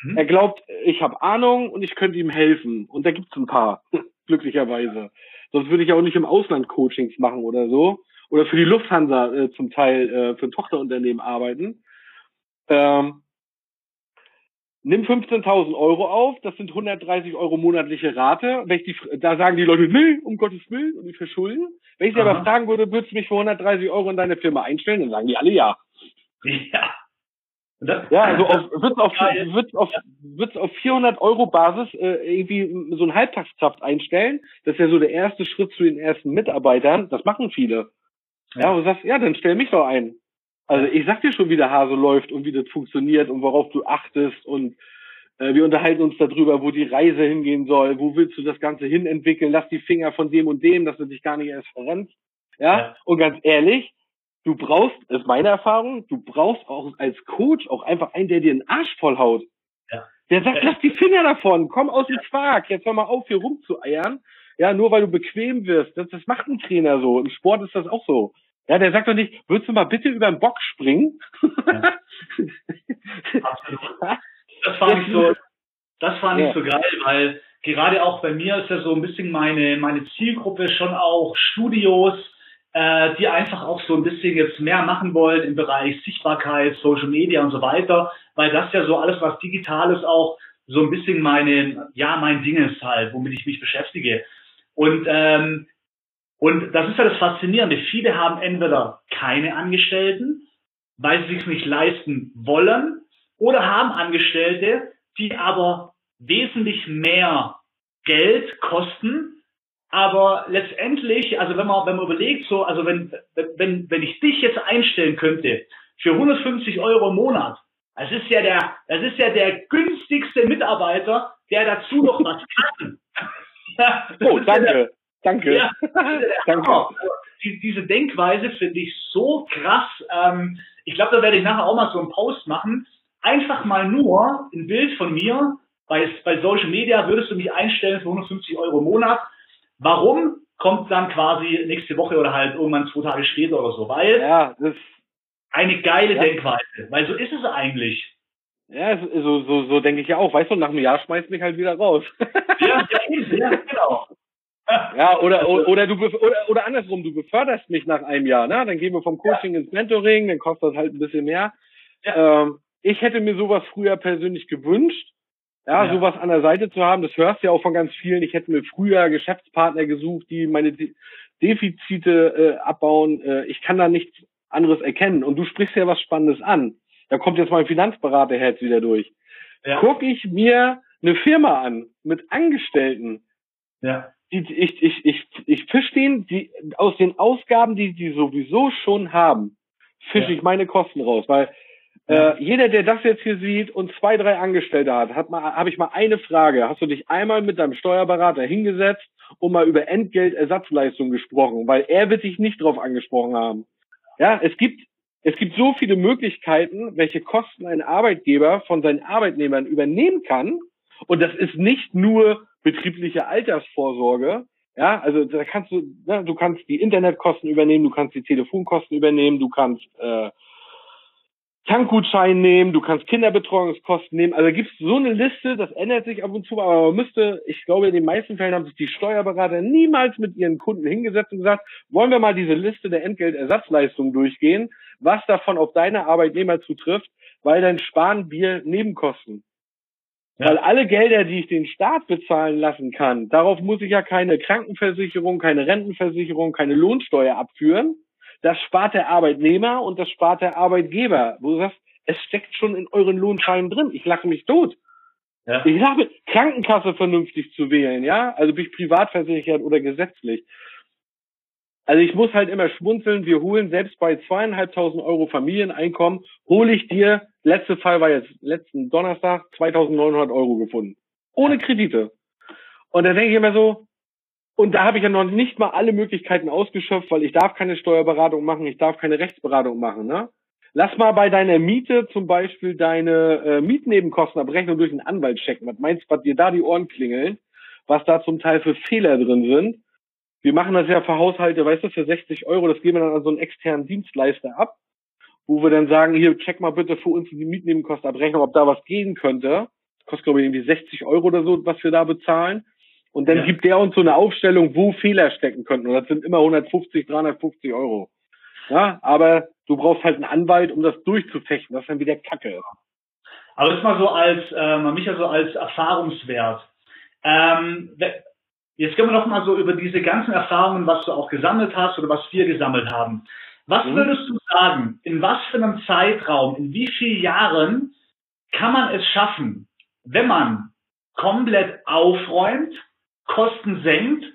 Mhm. Er glaubt, ich habe Ahnung und ich könnte ihm helfen. Und da gibt's ein paar, [LAUGHS] glücklicherweise. Sonst würde ich auch nicht im Ausland Coachings machen oder so. Oder für die Lufthansa äh, zum Teil äh, für ein Tochterunternehmen arbeiten. Ähm, nimm 15.000 Euro auf, das sind 130 Euro monatliche Rate. Wenn ich die, da sagen die Leute, nee, um Gottes Willen, und die verschulden. Wenn ich sie aber fragen würde, würdest du mich für 130 Euro in deine Firma einstellen, dann sagen die alle ja. [LAUGHS] Ja. Ja, also auf, wird's auf, wird's auf, wird's auf 400 Euro Basis äh, irgendwie so ein Halbtagskraft einstellen. Das ist ja so der erste Schritt zu den ersten Mitarbeitern. Das machen viele. Ja, ja und du sagst, ja, dann stell mich doch ein. Also ich sag dir schon, wie der Hase läuft und wie das funktioniert und worauf du achtest und äh, wir unterhalten uns darüber, wo die Reise hingehen soll, wo willst du das Ganze hin entwickeln, lass die Finger von dem und dem, dass du dich gar nicht erst verrennst. Ja? ja. Und ganz ehrlich, du brauchst, ist meine Erfahrung, du brauchst auch als Coach auch einfach einen, der dir den Arsch vollhaut. Ja. Der sagt, lass die Finger davon, komm aus dem Quark, jetzt hör mal auf, hier rumzueiern. Ja, nur weil du bequem wirst. Das, das macht ein Trainer so. Im Sport ist das auch so. Ja, der sagt doch nicht, würdest du mal bitte über den Bock springen? Ja. [LAUGHS] das fand ich so, das fand ja. ich so geil, weil gerade auch bei mir ist ja so ein bisschen meine, meine Zielgruppe schon auch Studios, äh, die einfach auch so ein bisschen jetzt mehr machen wollen im Bereich Sichtbarkeit, Social Media und so weiter, weil das ja so alles, was digital ist, auch so ein bisschen meine, ja, mein Ding ist halt, womit ich mich beschäftige. Und, ähm, und das ist ja das Faszinierende. Viele haben entweder keine Angestellten, weil sie sich nicht leisten wollen, oder haben Angestellte, die aber wesentlich mehr Geld kosten, aber letztendlich, also wenn man, wenn man überlegt, so, also wenn, wenn, wenn ich dich jetzt einstellen könnte für 150 Euro im Monat, das ist ja der, das ist ja der günstigste Mitarbeiter, der dazu noch was kann. [LAUGHS] oh, danke, danke. Ja, [LAUGHS] danke. Die, diese Denkweise finde ich so krass. Ähm, ich glaube, da werde ich nachher auch mal so einen Post machen. Einfach mal nur ein Bild von mir. Bei, bei Social Media würdest du mich einstellen für 150 Euro im Monat Warum kommt dann quasi nächste Woche oder halt irgendwann zwei Tage später oder so? Weil ja, das eine geile ja. Denkweise, weil so ist es eigentlich. Ja, so, so, so denke ich ja auch. Weißt du, nach einem Jahr schmeißt mich halt wieder raus. ja, ja, ja genau. [LAUGHS] Ja, oder, oder du oder, oder andersrum, du beförderst mich nach einem Jahr, ne? Dann gehen wir vom Coaching ja. ins Mentoring, dann kostet das halt ein bisschen mehr. Ja. Ähm, ich hätte mir sowas früher persönlich gewünscht. Ja, ja, sowas an der Seite zu haben, das hörst du ja auch von ganz vielen. Ich hätte mir früher Geschäftspartner gesucht, die meine De Defizite äh, abbauen. Äh, ich kann da nichts anderes erkennen. Und du sprichst ja was Spannendes an. Da kommt jetzt mein Finanzberaterherz wieder durch. Ja. Guck ich mir eine Firma an mit Angestellten. Ja. Die, ich, ich, ich, ich fisch den, die, aus den Ausgaben, die die sowieso schon haben, fische ja. ich meine Kosten raus, weil äh, jeder, der das jetzt hier sieht und zwei, drei Angestellte hat, hat mal, habe ich mal eine Frage. Hast du dich einmal mit deinem Steuerberater hingesetzt und mal über Entgeltersatzleistung gesprochen? Weil er wird dich nicht drauf angesprochen haben. Ja, es gibt, es gibt so viele Möglichkeiten, welche Kosten ein Arbeitgeber von seinen Arbeitnehmern übernehmen kann. Und das ist nicht nur betriebliche Altersvorsorge. Ja, also da kannst du, ne, du kannst die Internetkosten übernehmen, du kannst die Telefonkosten übernehmen, du kannst äh, Tankgutschein nehmen, du kannst Kinderbetreuungskosten nehmen. Also gibt es so eine Liste, das ändert sich ab und zu, aber man müsste, ich glaube, in den meisten Fällen haben sich die Steuerberater niemals mit ihren Kunden hingesetzt und gesagt, wollen wir mal diese Liste der Entgeltersatzleistungen durchgehen, was davon auf deine Arbeitnehmer zutrifft, weil dann sparen wir Nebenkosten. Ja. Weil alle Gelder, die ich den Staat bezahlen lassen kann, darauf muss ich ja keine Krankenversicherung, keine Rentenversicherung, keine Lohnsteuer abführen das spart der Arbeitnehmer und das spart der Arbeitgeber. Wo du sagst, es steckt schon in euren Lohnscheinen drin. Ich lache mich tot. Ja. Ich sage, Krankenkasse vernünftig zu wählen, ja? Also bin ich privat versichert oder gesetzlich. Also ich muss halt immer schmunzeln, wir holen selbst bei zweieinhalbtausend Euro Familieneinkommen, hole ich dir, letzte Fall war jetzt letzten Donnerstag, 2900 Euro gefunden. Ohne Kredite. Und da denke ich immer so, und da habe ich ja noch nicht mal alle Möglichkeiten ausgeschöpft, weil ich darf keine Steuerberatung machen, ich darf keine Rechtsberatung machen, ne? Lass mal bei deiner Miete zum Beispiel deine äh, Mietnebenkostenabrechnung durch einen Anwalt checken. Was meinst du, was dir da die Ohren klingeln? Was da zum Teil für Fehler drin sind? Wir machen das ja für Haushalte, weißt du, für 60 Euro, das geben wir dann an so einen externen Dienstleister ab, wo wir dann sagen, hier, check mal bitte für uns die Mietnebenkostenabrechnung, ob da was gehen könnte. Das kostet, glaube ich, irgendwie 60 Euro oder so, was wir da bezahlen. Und dann ja. gibt der uns so eine Aufstellung, wo Fehler stecken könnten. Und das sind immer 150, 350 Euro. Ja, aber du brauchst halt einen Anwalt, um das durchzufechten, was dann wieder Kacke ist. Aber jetzt mal so als, äh, mich ja so als Erfahrungswert. Ähm, jetzt gehen wir noch mal so über diese ganzen Erfahrungen, was du auch gesammelt hast oder was wir gesammelt haben. Was mhm. würdest du sagen, in was für einem Zeitraum, in wie vielen Jahren kann man es schaffen, wenn man komplett aufräumt, Kosten senkt,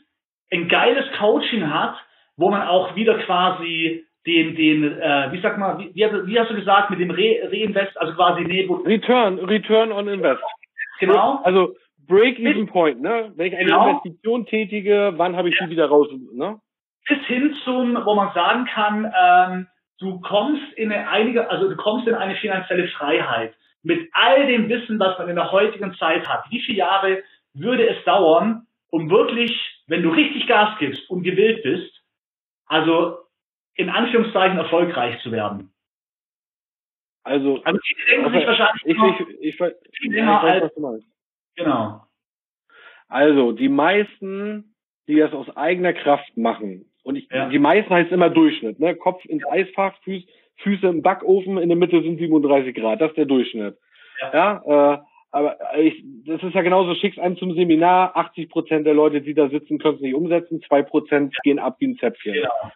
ein geiles Coaching hat, wo man auch wieder quasi den, den, äh, wie sag mal, wie, wie hast du gesagt, mit dem Re Reinvest, also quasi nee, Return, Return on Invest. Genau. Also Break-even Point, ne? Wenn ich eine genau. Investition tätige, wann habe ich ja. die wieder raus, ne? Bis hin zum, wo man sagen kann, ähm, du kommst in eine einige, also du kommst in eine finanzielle Freiheit mit all dem Wissen, was man in der heutigen Zeit hat. Wie viele Jahre würde es dauern, um wirklich, wenn du richtig Gas gibst und gewillt bist, also in Anführungszeichen erfolgreich zu werden? Also, also die denken sich wahrscheinlich ich, ich, ich, ich, viel länger als, was du meinst. Genau. Also, die meisten, die das aus eigener Kraft machen, und ich, ja. die meisten heißt immer Durchschnitt, ne? Kopf ins Eisfach, Füß, Füße im Backofen, in der Mitte sind 37 Grad, das ist der Durchschnitt. Ja, ja äh, aber ich, das ist ja genauso, schickst einem zum Seminar, 80 Prozent der Leute, die da sitzen, können es nicht umsetzen, zwei Prozent gehen ab wie ein Zäpfchen. Genau.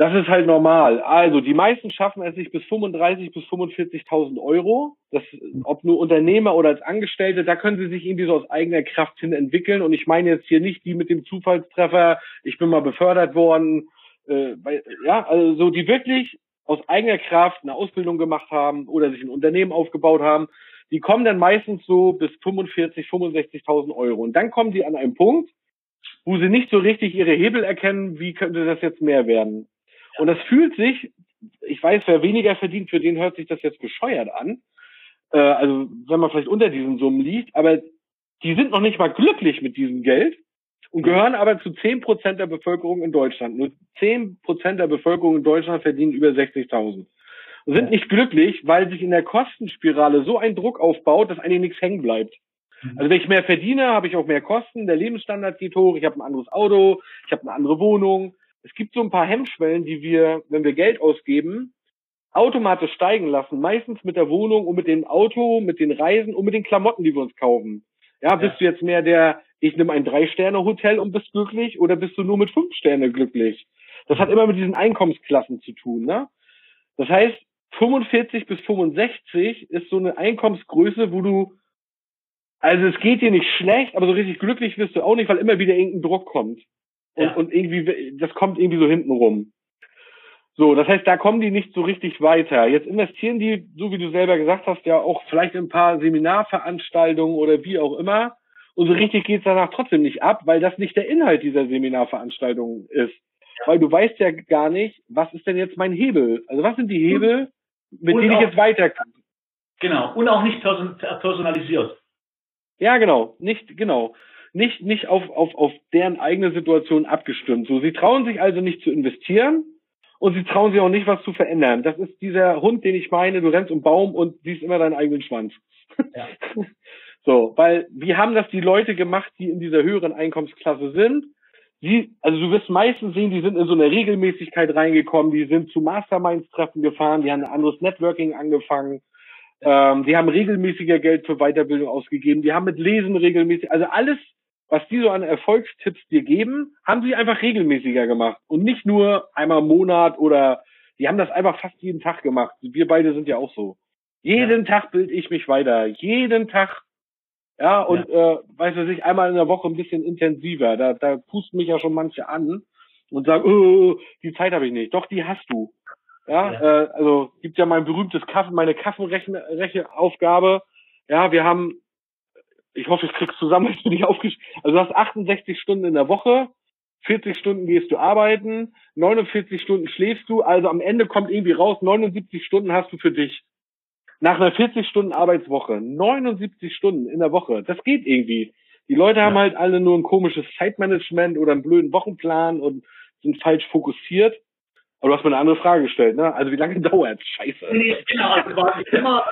Das ist halt normal. Also die meisten schaffen es sich bis 35 bis 45.000 Euro. Das, ob nur Unternehmer oder als Angestellte, da können sie sich irgendwie so aus eigener Kraft hin entwickeln. Und ich meine jetzt hier nicht die mit dem Zufallstreffer, ich bin mal befördert worden. Äh, weil, ja, also so die wirklich aus eigener Kraft eine Ausbildung gemacht haben oder sich ein Unternehmen aufgebaut haben, die kommen dann meistens so bis 45, 65.000 Euro. Und dann kommen die an einen Punkt, wo sie nicht so richtig ihre Hebel erkennen, wie könnte das jetzt mehr werden. Und das fühlt sich, ich weiß, wer weniger verdient, für den hört sich das jetzt bescheuert an. Äh, also wenn man vielleicht unter diesen Summen liegt, aber die sind noch nicht mal glücklich mit diesem Geld und gehören aber zu zehn Prozent der Bevölkerung in Deutschland. Nur zehn Prozent der Bevölkerung in Deutschland verdienen über 60.000. Und sind nicht glücklich, weil sich in der Kostenspirale so ein Druck aufbaut, dass eigentlich nichts hängen bleibt. Mhm. Also wenn ich mehr verdiene, habe ich auch mehr Kosten, der Lebensstandard geht hoch, ich habe ein anderes Auto, ich habe eine andere Wohnung, es gibt so ein paar Hemmschwellen, die wir, wenn wir Geld ausgeben, automatisch steigen lassen. Meistens mit der Wohnung und mit dem Auto, mit den Reisen und mit den Klamotten, die wir uns kaufen. Ja, bist ja. du jetzt mehr der, ich nehme ein Drei-Sterne-Hotel und bist glücklich oder bist du nur mit fünf Sterne glücklich? Das hat immer mit diesen Einkommensklassen zu tun, ne? Das heißt, 45 bis 65 ist so eine Einkommensgröße, wo du, also es geht dir nicht schlecht, aber so richtig glücklich wirst du auch nicht, weil immer wieder irgendein Druck kommt. Und, ja. und irgendwie, das kommt irgendwie so hinten rum. So, das heißt, da kommen die nicht so richtig weiter. Jetzt investieren die, so wie du selber gesagt hast, ja auch vielleicht in ein paar Seminarveranstaltungen oder wie auch immer. Und so richtig geht's danach trotzdem nicht ab, weil das nicht der Inhalt dieser Seminarveranstaltung ist. Ja. Weil du weißt ja gar nicht, was ist denn jetzt mein Hebel? Also was sind die Hebel, mit und denen ich jetzt weiter Genau. Und auch nicht person personalisiert. Ja, genau. Nicht, genau nicht, nicht auf, auf, auf deren eigene Situation abgestimmt. So, sie trauen sich also nicht zu investieren und sie trauen sich auch nicht, was zu verändern. Das ist dieser Hund, den ich meine, du rennst um Baum und siehst immer deinen eigenen Schwanz. Ja. [LAUGHS] so, weil wie haben das die Leute gemacht, die in dieser höheren Einkommensklasse sind? Sie, also du wirst meistens sehen, die sind in so eine Regelmäßigkeit reingekommen, die sind zu Masterminds-Treffen gefahren, die haben ein anderes Networking angefangen, ähm, die haben regelmäßiger Geld für Weiterbildung ausgegeben, die haben mit Lesen regelmäßig, also alles was die so an Erfolgstipps dir geben, haben sie einfach regelmäßiger gemacht und nicht nur einmal im Monat oder die haben das einfach fast jeden Tag gemacht. Wir beide sind ja auch so. Jeden ja. Tag bilde ich mich weiter. Jeden Tag Ja, und ja. Äh, weißt du, sich einmal in der Woche ein bisschen intensiver. Da, da pusten mich ja schon manche an und sagen, oh, die Zeit habe ich nicht. Doch, die hast du. Ja, ja. Äh, also gibt ja mein berühmtes Kaffen, meine Kaffenrechenaufgabe. Ja, wir haben, ich hoffe, ich krieg's zusammen, [LAUGHS] ich bin nicht aufgeschrieben. Also du hast 68 Stunden in der Woche, 40 Stunden gehst du arbeiten, 49 Stunden schläfst du, also am Ende kommt irgendwie raus, 79 Stunden hast du für dich. Nach einer 40 Stunden Arbeitswoche, 79 Stunden in der Woche, das geht irgendwie. Die Leute ja. haben halt alle nur ein komisches Zeitmanagement oder einen blöden Wochenplan und sind falsch fokussiert. Aber du hast mir eine andere Frage gestellt, ne? Also wie lange [LAUGHS] dauert Scheiße. Genau,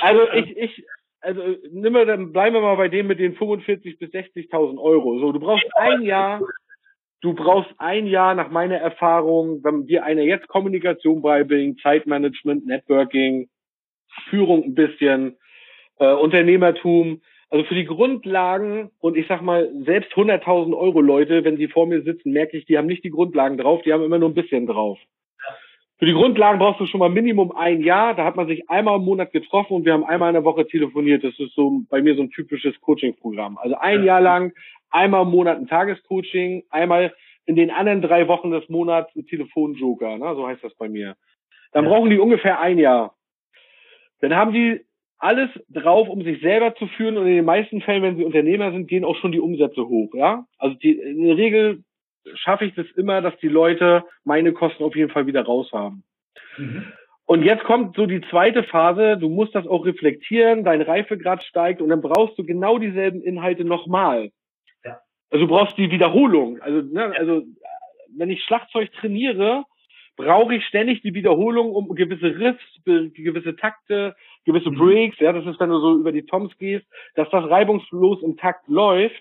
also, also ich, ich, also nimm wir, dann bleiben wir mal bei dem mit den 45 bis 60.000 Euro. So, du brauchst ein Jahr, du brauchst ein Jahr nach meiner Erfahrung, wenn dir einer jetzt Kommunikation beibringt, Zeitmanagement, Networking, Führung ein bisschen, äh, Unternehmertum, also für die Grundlagen und ich sag mal, selbst 100.000 Euro Leute, wenn sie vor mir sitzen, merke ich, die haben nicht die Grundlagen drauf, die haben immer nur ein bisschen drauf. Für die Grundlagen brauchst du schon mal Minimum ein Jahr. Da hat man sich einmal im Monat getroffen und wir haben einmal in der Woche telefoniert. Das ist so bei mir so ein typisches Coaching-Programm. Also ein Jahr lang, einmal im Monat ein Tagescoaching, einmal in den anderen drei Wochen des Monats ein Telefonjoker. Ne? So heißt das bei mir. Dann brauchen die ungefähr ein Jahr. Dann haben die alles drauf, um sich selber zu führen und in den meisten Fällen, wenn sie Unternehmer sind, gehen auch schon die Umsätze hoch. Ja, also die, in der Regel schaffe ich das immer, dass die Leute meine Kosten auf jeden Fall wieder raus haben. Mhm. Und jetzt kommt so die zweite Phase, du musst das auch reflektieren, dein Reifegrad steigt und dann brauchst du genau dieselben Inhalte nochmal. Ja. Also du brauchst die Wiederholung. Also, ne, also wenn ich Schlagzeug trainiere, brauche ich ständig die Wiederholung, um gewisse Riffs, gewisse Takte, gewisse mhm. Breaks, ja, das ist, wenn du so über die Toms gehst, dass das reibungslos im Takt läuft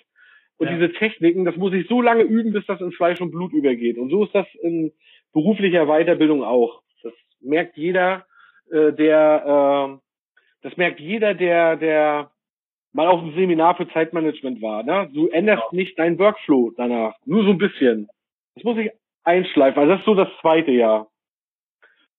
und ja. diese Techniken, das muss ich so lange üben, bis das in Fleisch und Blut übergeht. Und so ist das in beruflicher Weiterbildung auch. Das merkt jeder, äh, der, äh, das merkt jeder, der, der mal auf einem Seminar für Zeitmanagement war. Ne? Du änderst ja. nicht deinen Workflow danach, nur so ein bisschen. Das muss ich einschleifen. Also das ist so das zweite Jahr.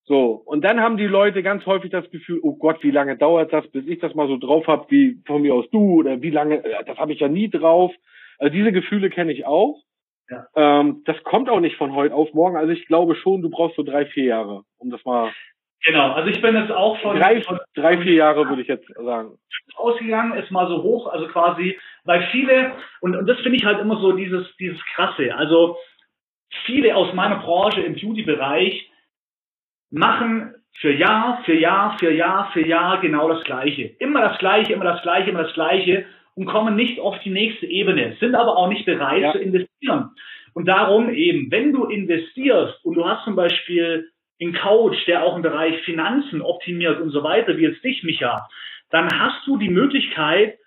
So, und dann haben die Leute ganz häufig das Gefühl, oh Gott, wie lange dauert das, bis ich das mal so drauf habe, wie von mir aus du, oder wie lange, äh, das habe ich ja nie drauf. Also diese Gefühle kenne ich auch. Ja. Ähm, das kommt auch nicht von heute auf morgen. Also ich glaube schon, du brauchst so drei, vier Jahre, um das mal. Genau, also ich bin jetzt auch von drei, von, drei vier Jahre würde ich jetzt sagen. Ausgegangen, ist mal so hoch, also quasi, weil viele, und, und das finde ich halt immer so dieses, dieses Krasse, also viele aus meiner Branche im Beauty-Bereich machen für Jahr, für Jahr, für Jahr, für Jahr genau das Gleiche. Immer das Gleiche, immer das Gleiche, immer das Gleiche und kommen nicht auf die nächste Ebene, sind aber auch nicht bereit ja. zu investieren. Und darum eben, wenn du investierst und du hast zum Beispiel einen Coach, der auch im Bereich Finanzen optimiert und so weiter, wie jetzt dich, Micha, dann hast du die Möglichkeit,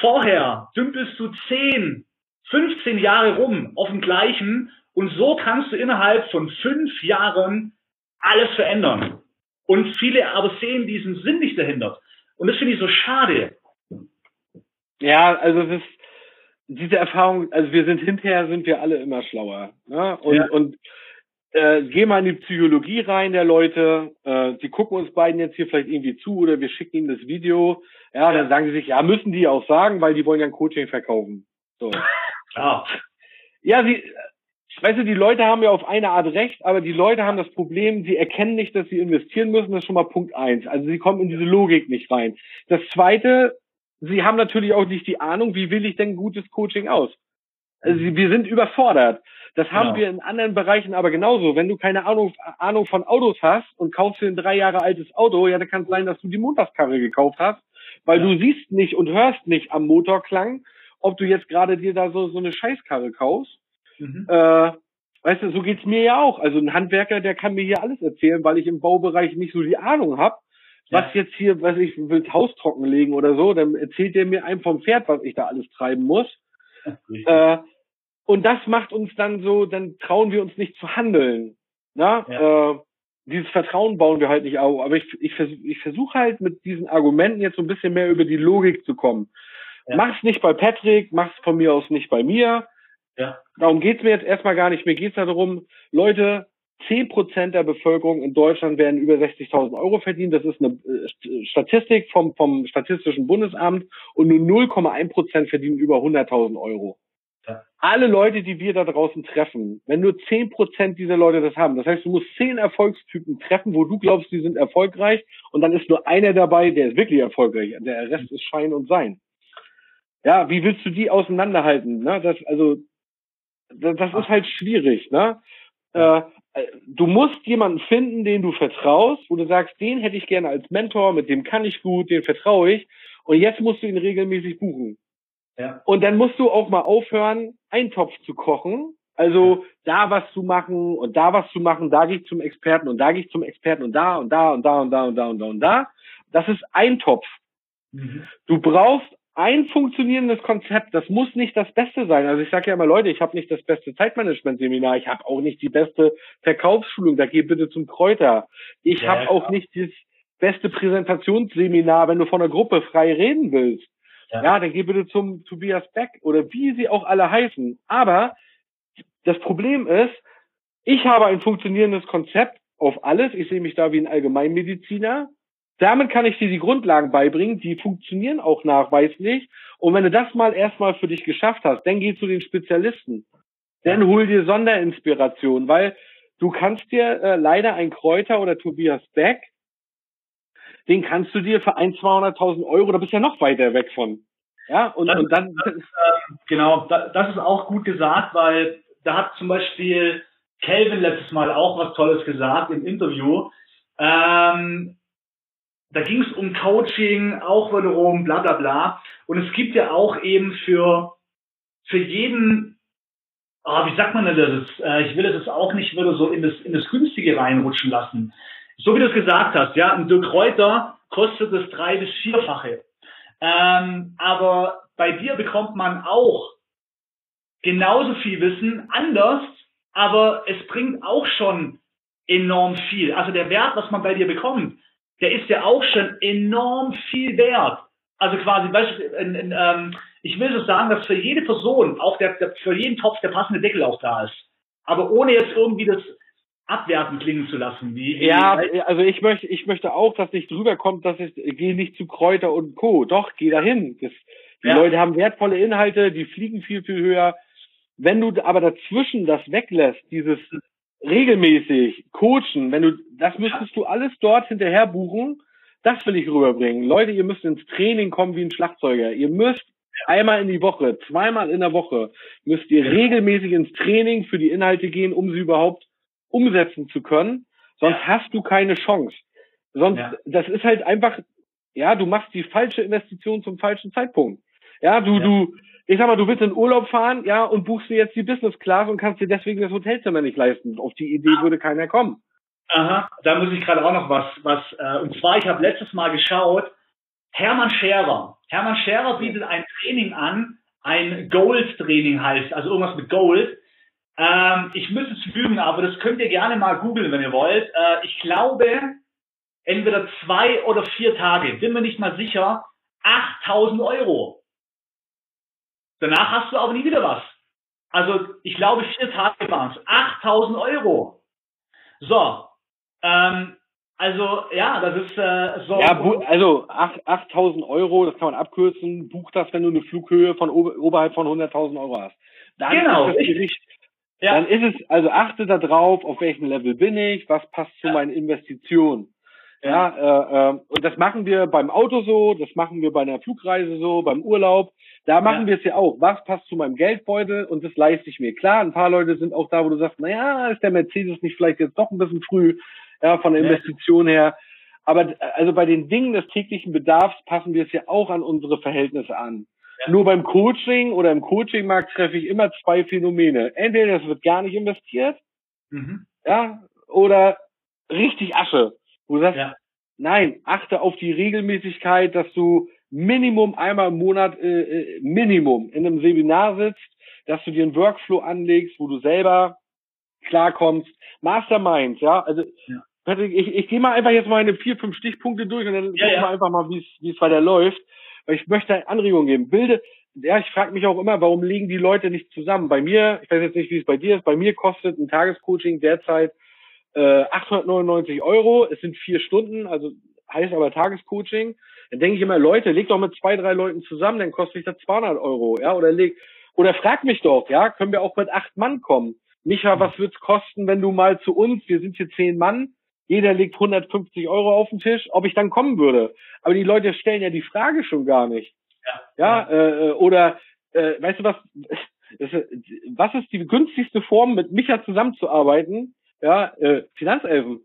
vorher dümpelst du 10, 15 Jahre rum auf dem gleichen und so kannst du innerhalb von fünf Jahren alles verändern. Und viele aber sehen diesen Sinn nicht dahinter. Und das finde ich so schade. Ja, also es ist diese Erfahrung, also wir sind hinterher sind wir alle immer schlauer. Ne? Und, ja. und äh, geh mal in die Psychologie rein der Leute, äh, die gucken uns beiden jetzt hier vielleicht irgendwie zu oder wir schicken ihnen das Video. Ja, ja. dann sagen sie sich, ja, müssen die auch sagen, weil die wollen ja ein Coaching verkaufen. So. [LAUGHS] Klar. Ja, sie, weißt du, die Leute haben ja auf eine Art recht, aber die Leute haben das Problem, sie erkennen nicht, dass sie investieren müssen. Das ist schon mal Punkt eins. Also sie kommen in diese Logik nicht rein. Das zweite, sie haben natürlich auch nicht die Ahnung, wie will ich denn gutes Coaching aus? Also wir sind überfordert. Das haben genau. wir in anderen Bereichen aber genauso. Wenn du keine Ahnung, Ahnung von Autos hast und kaufst dir ein drei Jahre altes Auto, ja, dann kann es sein, dass du die Montagskarre gekauft hast, weil ja. du siehst nicht und hörst nicht am Motorklang, ob du jetzt gerade dir da so, so eine Scheißkarre kaufst Mhm. Äh, weißt du, so geht's mir ja auch. Also ein Handwerker, der kann mir hier alles erzählen, weil ich im Baubereich nicht so die Ahnung habe. Ja. Was jetzt hier, was ich will, das Haus trockenlegen oder so, dann erzählt der mir einem vom Pferd, was ich da alles treiben muss. Äh, und das macht uns dann so, dann trauen wir uns nicht zu handeln. Na? Ja. Äh, dieses Vertrauen bauen wir halt nicht auf. Aber ich, ich, vers ich versuche halt mit diesen Argumenten jetzt so ein bisschen mehr über die Logik zu kommen. Ja. Mach's nicht bei Patrick, mach's von mir aus nicht bei mir. Ja. Darum geht's mir jetzt erstmal gar nicht. Mir geht's darum, Leute, zehn Prozent der Bevölkerung in Deutschland werden über 60.000 Euro verdienen. Das ist eine äh, Statistik vom, vom Statistischen Bundesamt und nur 0,1 Prozent verdienen über 100.000 Euro. Ja. Alle Leute, die wir da draußen treffen, wenn nur zehn Prozent dieser Leute das haben, das heißt, du musst zehn Erfolgstypen treffen, wo du glaubst, die sind erfolgreich und dann ist nur einer dabei, der ist wirklich erfolgreich. Der Rest ist Schein und Sein. Ja, wie willst du die auseinanderhalten? Ne? Das, also, das, ist halt schwierig. Ne? Äh, du musst jemanden finden, den du vertraust, wo du sagst, den hätte ich gerne als Mentor, mit dem kann ich gut, den vertraue ich. Und jetzt musst du ihn regelmäßig buchen. Ja. Und dann musst du auch mal aufhören, Eintopf zu kochen. Also da was zu machen und da was zu machen, da gehe ich zum Experten und da gehe ich zum Experten und da und da und da und da und da und da und da. Das ist Eintopf. Mhm. Du brauchst ein funktionierendes Konzept, das muss nicht das Beste sein. Also ich sage ja immer, Leute, ich habe nicht das beste Zeitmanagement-Seminar, ich habe auch nicht die beste Verkaufsschulung, da geh bitte zum Kräuter. Ich ja, habe auch nicht das beste Präsentationsseminar, wenn du von einer Gruppe frei reden willst. Ja. ja, dann geh bitte zum Tobias Beck oder wie sie auch alle heißen. Aber das Problem ist, ich habe ein funktionierendes Konzept auf alles. Ich sehe mich da wie ein Allgemeinmediziner. Damit kann ich dir die Grundlagen beibringen, die funktionieren auch nachweislich. Und wenn du das mal erstmal für dich geschafft hast, dann geh zu den Spezialisten. Dann hol dir Sonderinspiration, weil du kannst dir äh, leider ein Kräuter oder Tobias Beck, den kannst du dir für ein, 200.000 Euro, da bist du ja noch weiter weg von. Ja, und, das, und dann. Das, äh, genau, das ist auch gut gesagt, weil da hat zum Beispiel Kelvin letztes Mal auch was Tolles gesagt im Interview. Ähm, da ging es um Coaching, auch wiederum, bla bla bla. Und es gibt ja auch eben für, für jeden, oh, wie sagt man denn das? Äh, ich will das jetzt auch nicht wieder so in das, in das Günstige reinrutschen lassen. So wie du es gesagt hast, ja, ein Dirk Reuter kostet das drei- bis vierfache. Ähm, aber bei dir bekommt man auch genauso viel Wissen, anders, aber es bringt auch schon enorm viel. Also der Wert, was man bei dir bekommt, der ist ja auch schon enorm viel wert. Also quasi, weißt du, in, in, ähm, ich will so sagen, dass für jede Person, auch der, der, für jeden Topf der passende Deckel auch da ist. Aber ohne jetzt irgendwie das abwertend klingen zu lassen. Wie, wie ja, also ich möchte, ich möchte auch, dass nicht drüber kommt, dass ich gehe nicht zu Kräuter und Co. Doch, geh dahin. Das, die ja. Leute haben wertvolle Inhalte, die fliegen viel, viel höher. Wenn du aber dazwischen das weglässt, dieses regelmäßig coachen, wenn du, das müsstest du alles dort hinterher buchen. Das will ich rüberbringen. Leute, ihr müsst ins Training kommen wie ein Schlagzeuger. Ihr müsst einmal in die Woche, zweimal in der Woche, müsst ihr regelmäßig ins Training für die Inhalte gehen, um sie überhaupt umsetzen zu können. Sonst ja. hast du keine Chance. Sonst, ja. das ist halt einfach, ja, du machst die falsche Investition zum falschen Zeitpunkt. Ja, du, ja. du, ich sag mal, du willst in Urlaub fahren, ja, und buchst dir jetzt die Business Class und kannst dir deswegen das Hotelzimmer nicht leisten. Auf die Idee würde keiner kommen. Aha, da muss ich gerade auch noch was, was, äh, und zwar, ich habe letztes Mal geschaut, Hermann Scherer. Hermann Scherer bietet ein Training an, ein Gold-Training heißt, also irgendwas mit Gold. Ähm, ich müsste es lügen, aber das könnt ihr gerne mal googeln, wenn ihr wollt. Äh, ich glaube, entweder zwei oder vier Tage, bin mir nicht mal sicher, 8000 Euro. Danach hast du aber nie wieder was. Also ich glaube, vier Tage waren es. 8000 Euro. So. Ähm, also ja, das ist äh, so. Ja, also 8000 Euro, das kann man abkürzen. Buch das, wenn du eine Flughöhe von ober oberhalb von 100.000 Euro hast. Dann genau. Ist das Gericht, ja. Dann ist es, also achte da drauf, auf welchem Level bin ich, was passt zu ja. meinen Investitionen. Ja, äh, äh, und das machen wir beim Auto so, das machen wir bei einer Flugreise so, beim Urlaub. Da machen ja. wir es ja auch. Was passt zu meinem Geldbeutel und das leiste ich mir. Klar, ein paar Leute sind auch da, wo du sagst, naja, ist der Mercedes nicht vielleicht jetzt doch ein bisschen früh, ja, von der Investition her. Aber also bei den Dingen des täglichen Bedarfs passen wir es ja auch an unsere Verhältnisse an. Ja. Nur beim Coaching oder im Coachingmarkt treffe ich immer zwei Phänomene. Entweder es wird gar nicht investiert, mhm. ja, oder richtig Asche. Wo du sagst, ja. nein, achte auf die Regelmäßigkeit, dass du Minimum einmal im Monat, äh, äh, Minimum in einem Seminar sitzt, dass du dir einen Workflow anlegst, wo du selber klarkommst. Masterminds, ja, also ja. Patrick, ich, ich gehe mal einfach jetzt meine vier, fünf Stichpunkte durch und dann ja, gucken wir einfach mal, wie es weiter läuft. Weil ich möchte Anregungen geben. Bilde, ja, ich frage mich auch immer, warum liegen die Leute nicht zusammen? Bei mir, ich weiß jetzt nicht, wie es bei dir ist, bei mir kostet ein Tagescoaching derzeit äh, 899 Euro, es sind vier Stunden, also heißt aber Tagescoaching. Dann denke ich immer, Leute, leg doch mit zwei, drei Leuten zusammen, dann kostet mich das 200 Euro, ja, oder leg, oder frag mich doch, ja, können wir auch mit acht Mann kommen? Micha, was wird's kosten, wenn du mal zu uns, wir sind hier zehn Mann, jeder legt 150 Euro auf den Tisch, ob ich dann kommen würde. Aber die Leute stellen ja die Frage schon gar nicht. Ja, ja äh, oder äh, weißt du was? [LAUGHS] was ist die günstigste Form, mit Micha zusammenzuarbeiten? Ja, äh, Finanzelfen.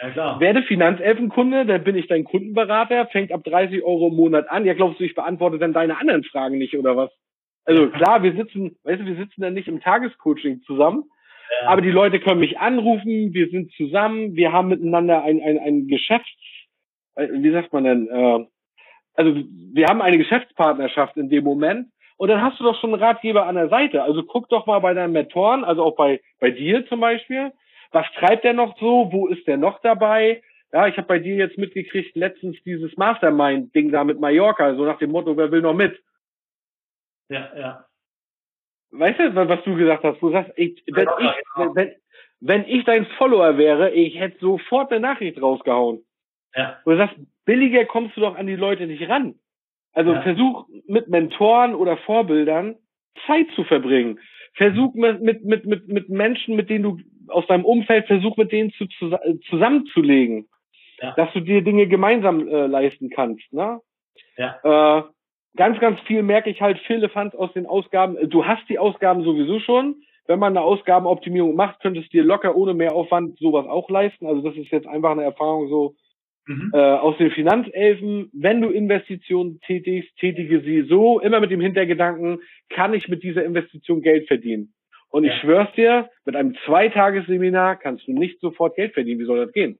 Ja, klar. Werde Finanzelfenkunde, dann bin ich dein Kundenberater, fängt ab 30 Euro im Monat an. Ja, glaubst du, ich beantworte dann deine anderen Fragen nicht, oder was? Also klar, wir sitzen, weißt du, wir sitzen dann nicht im Tagescoaching zusammen, ja. aber die Leute können mich anrufen, wir sind zusammen, wir haben miteinander ein, ein, ein Geschäfts, äh, wie sagt man denn, äh, also wir haben eine Geschäftspartnerschaft in dem Moment und dann hast du doch schon einen Ratgeber an der Seite. Also guck doch mal bei deinen Mentoren, also auch bei, bei dir zum Beispiel, was treibt der noch so? Wo ist der noch dabei? Ja, ich habe bei dir jetzt mitgekriegt, letztens dieses Mastermind-Ding da mit Mallorca, so nach dem Motto, wer will noch mit? Ja, ja. Weißt du, was du gesagt hast? Du sagst, ich, wenn, ja, ich, genau. wenn, wenn ich dein Follower wäre, ich hätte sofort eine Nachricht rausgehauen. Ja. Du sagst, billiger kommst du doch an die Leute nicht ran. Also ja. versuch mit Mentoren oder Vorbildern Zeit zu verbringen. Versuch mit, mit, mit, mit, Menschen, mit denen du aus deinem Umfeld versuch mit denen zu, zu, zusammenzulegen, ja. dass du dir Dinge gemeinsam äh, leisten kannst. Ne? Ja. Äh, ganz, ganz viel merke ich halt Firlefanz aus den Ausgaben. Du hast die Ausgaben sowieso schon. Wenn man eine Ausgabenoptimierung macht, könntest du dir locker ohne Mehraufwand sowas auch leisten. Also das ist jetzt einfach eine Erfahrung so mhm. äh, aus den Finanzelfen. Wenn du Investitionen tätigst, tätige sie so, immer mit dem Hintergedanken, kann ich mit dieser Investition Geld verdienen? Und ja. ich schwör's dir, mit einem Zweitagesseminar kannst du nicht sofort Geld verdienen. Wie soll das gehen?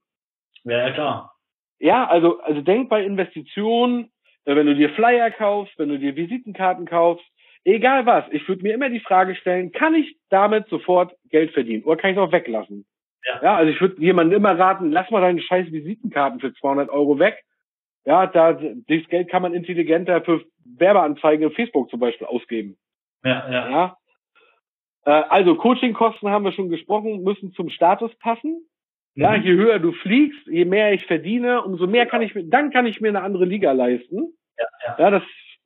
Ja, ja klar. Ja, also, also denk bei Investitionen, äh, wenn du dir Flyer kaufst, wenn du dir Visitenkarten kaufst, egal was, ich würde mir immer die Frage stellen, kann ich damit sofort Geld verdienen oder kann ich es auch weglassen? Ja. ja also ich würde jemandem immer raten, lass mal deine scheiß Visitenkarten für 200 Euro weg. Ja, da, das Geld kann man intelligenter für Werbeanzeigen in Facebook zum Beispiel ausgeben. Ja, ja. ja äh, also Coachingkosten haben wir schon gesprochen, müssen zum Status passen. Ja, mhm. je höher du fliegst, je mehr ich verdiene, umso mehr kann ich mir, dann kann ich mir eine andere Liga leisten. Ja, ja. ja das,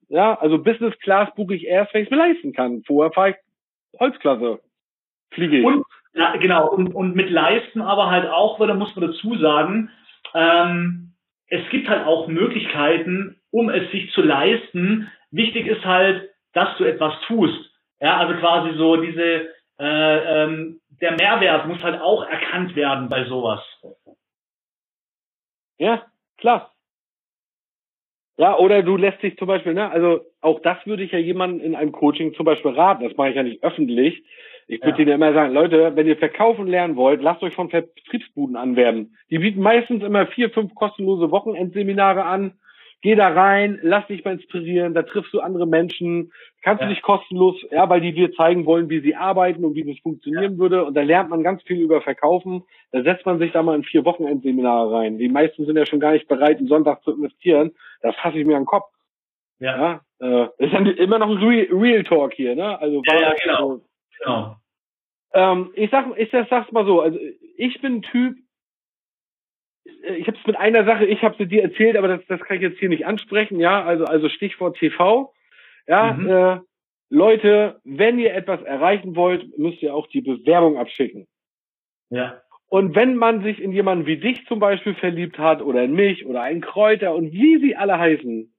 ja, also Business Class buche ich erst, wenn ich es mir leisten kann. Vorher fahre ich Holzklasse. Fliege ich. Und, ja, genau, und, und mit leisten aber halt auch, weil da muss man dazu sagen, ähm, es gibt halt auch Möglichkeiten, um es sich zu leisten. Wichtig ist halt, dass du etwas tust. Ja, also quasi so diese, äh, ähm, der Mehrwert muss halt auch erkannt werden bei sowas. Ja, klar. Ja, oder du lässt dich zum Beispiel, ne, also auch das würde ich ja jemandem in einem Coaching zum Beispiel raten. Das mache ich ja nicht öffentlich. Ich würde ja. denen immer sagen, Leute, wenn ihr verkaufen lernen wollt, lasst euch von Vertriebsbuden anwerben. Die bieten meistens immer vier, fünf kostenlose Wochenendseminare an Geh da rein, lass dich mal inspirieren, da triffst du andere Menschen, kannst ja. du dich kostenlos, ja, weil die dir zeigen wollen, wie sie arbeiten und wie das funktionieren ja. würde. Und da lernt man ganz viel über Verkaufen. Da setzt man sich da mal in vier Wochenendseminare rein. Die meisten sind ja schon gar nicht bereit, einen Sonntag zu investieren. Da fasse ich mir an den Kopf. Ja. ja äh, ist ja immer noch ein Real, Real Talk hier, ne? Also ja, ja genau. Also, genau. Ähm, ich sag, ich sag's mal so, also ich bin ein Typ, äh, ich habe es mit einer Sache, ich habe sie dir erzählt, aber das, das kann ich jetzt hier nicht ansprechen, ja, also, also Stichwort TV. Ja, mhm. äh, Leute, wenn ihr etwas erreichen wollt, müsst ihr auch die Bewerbung abschicken. Ja. Und wenn man sich in jemanden wie dich zum Beispiel verliebt hat oder in mich oder einen Kräuter und wie sie alle heißen,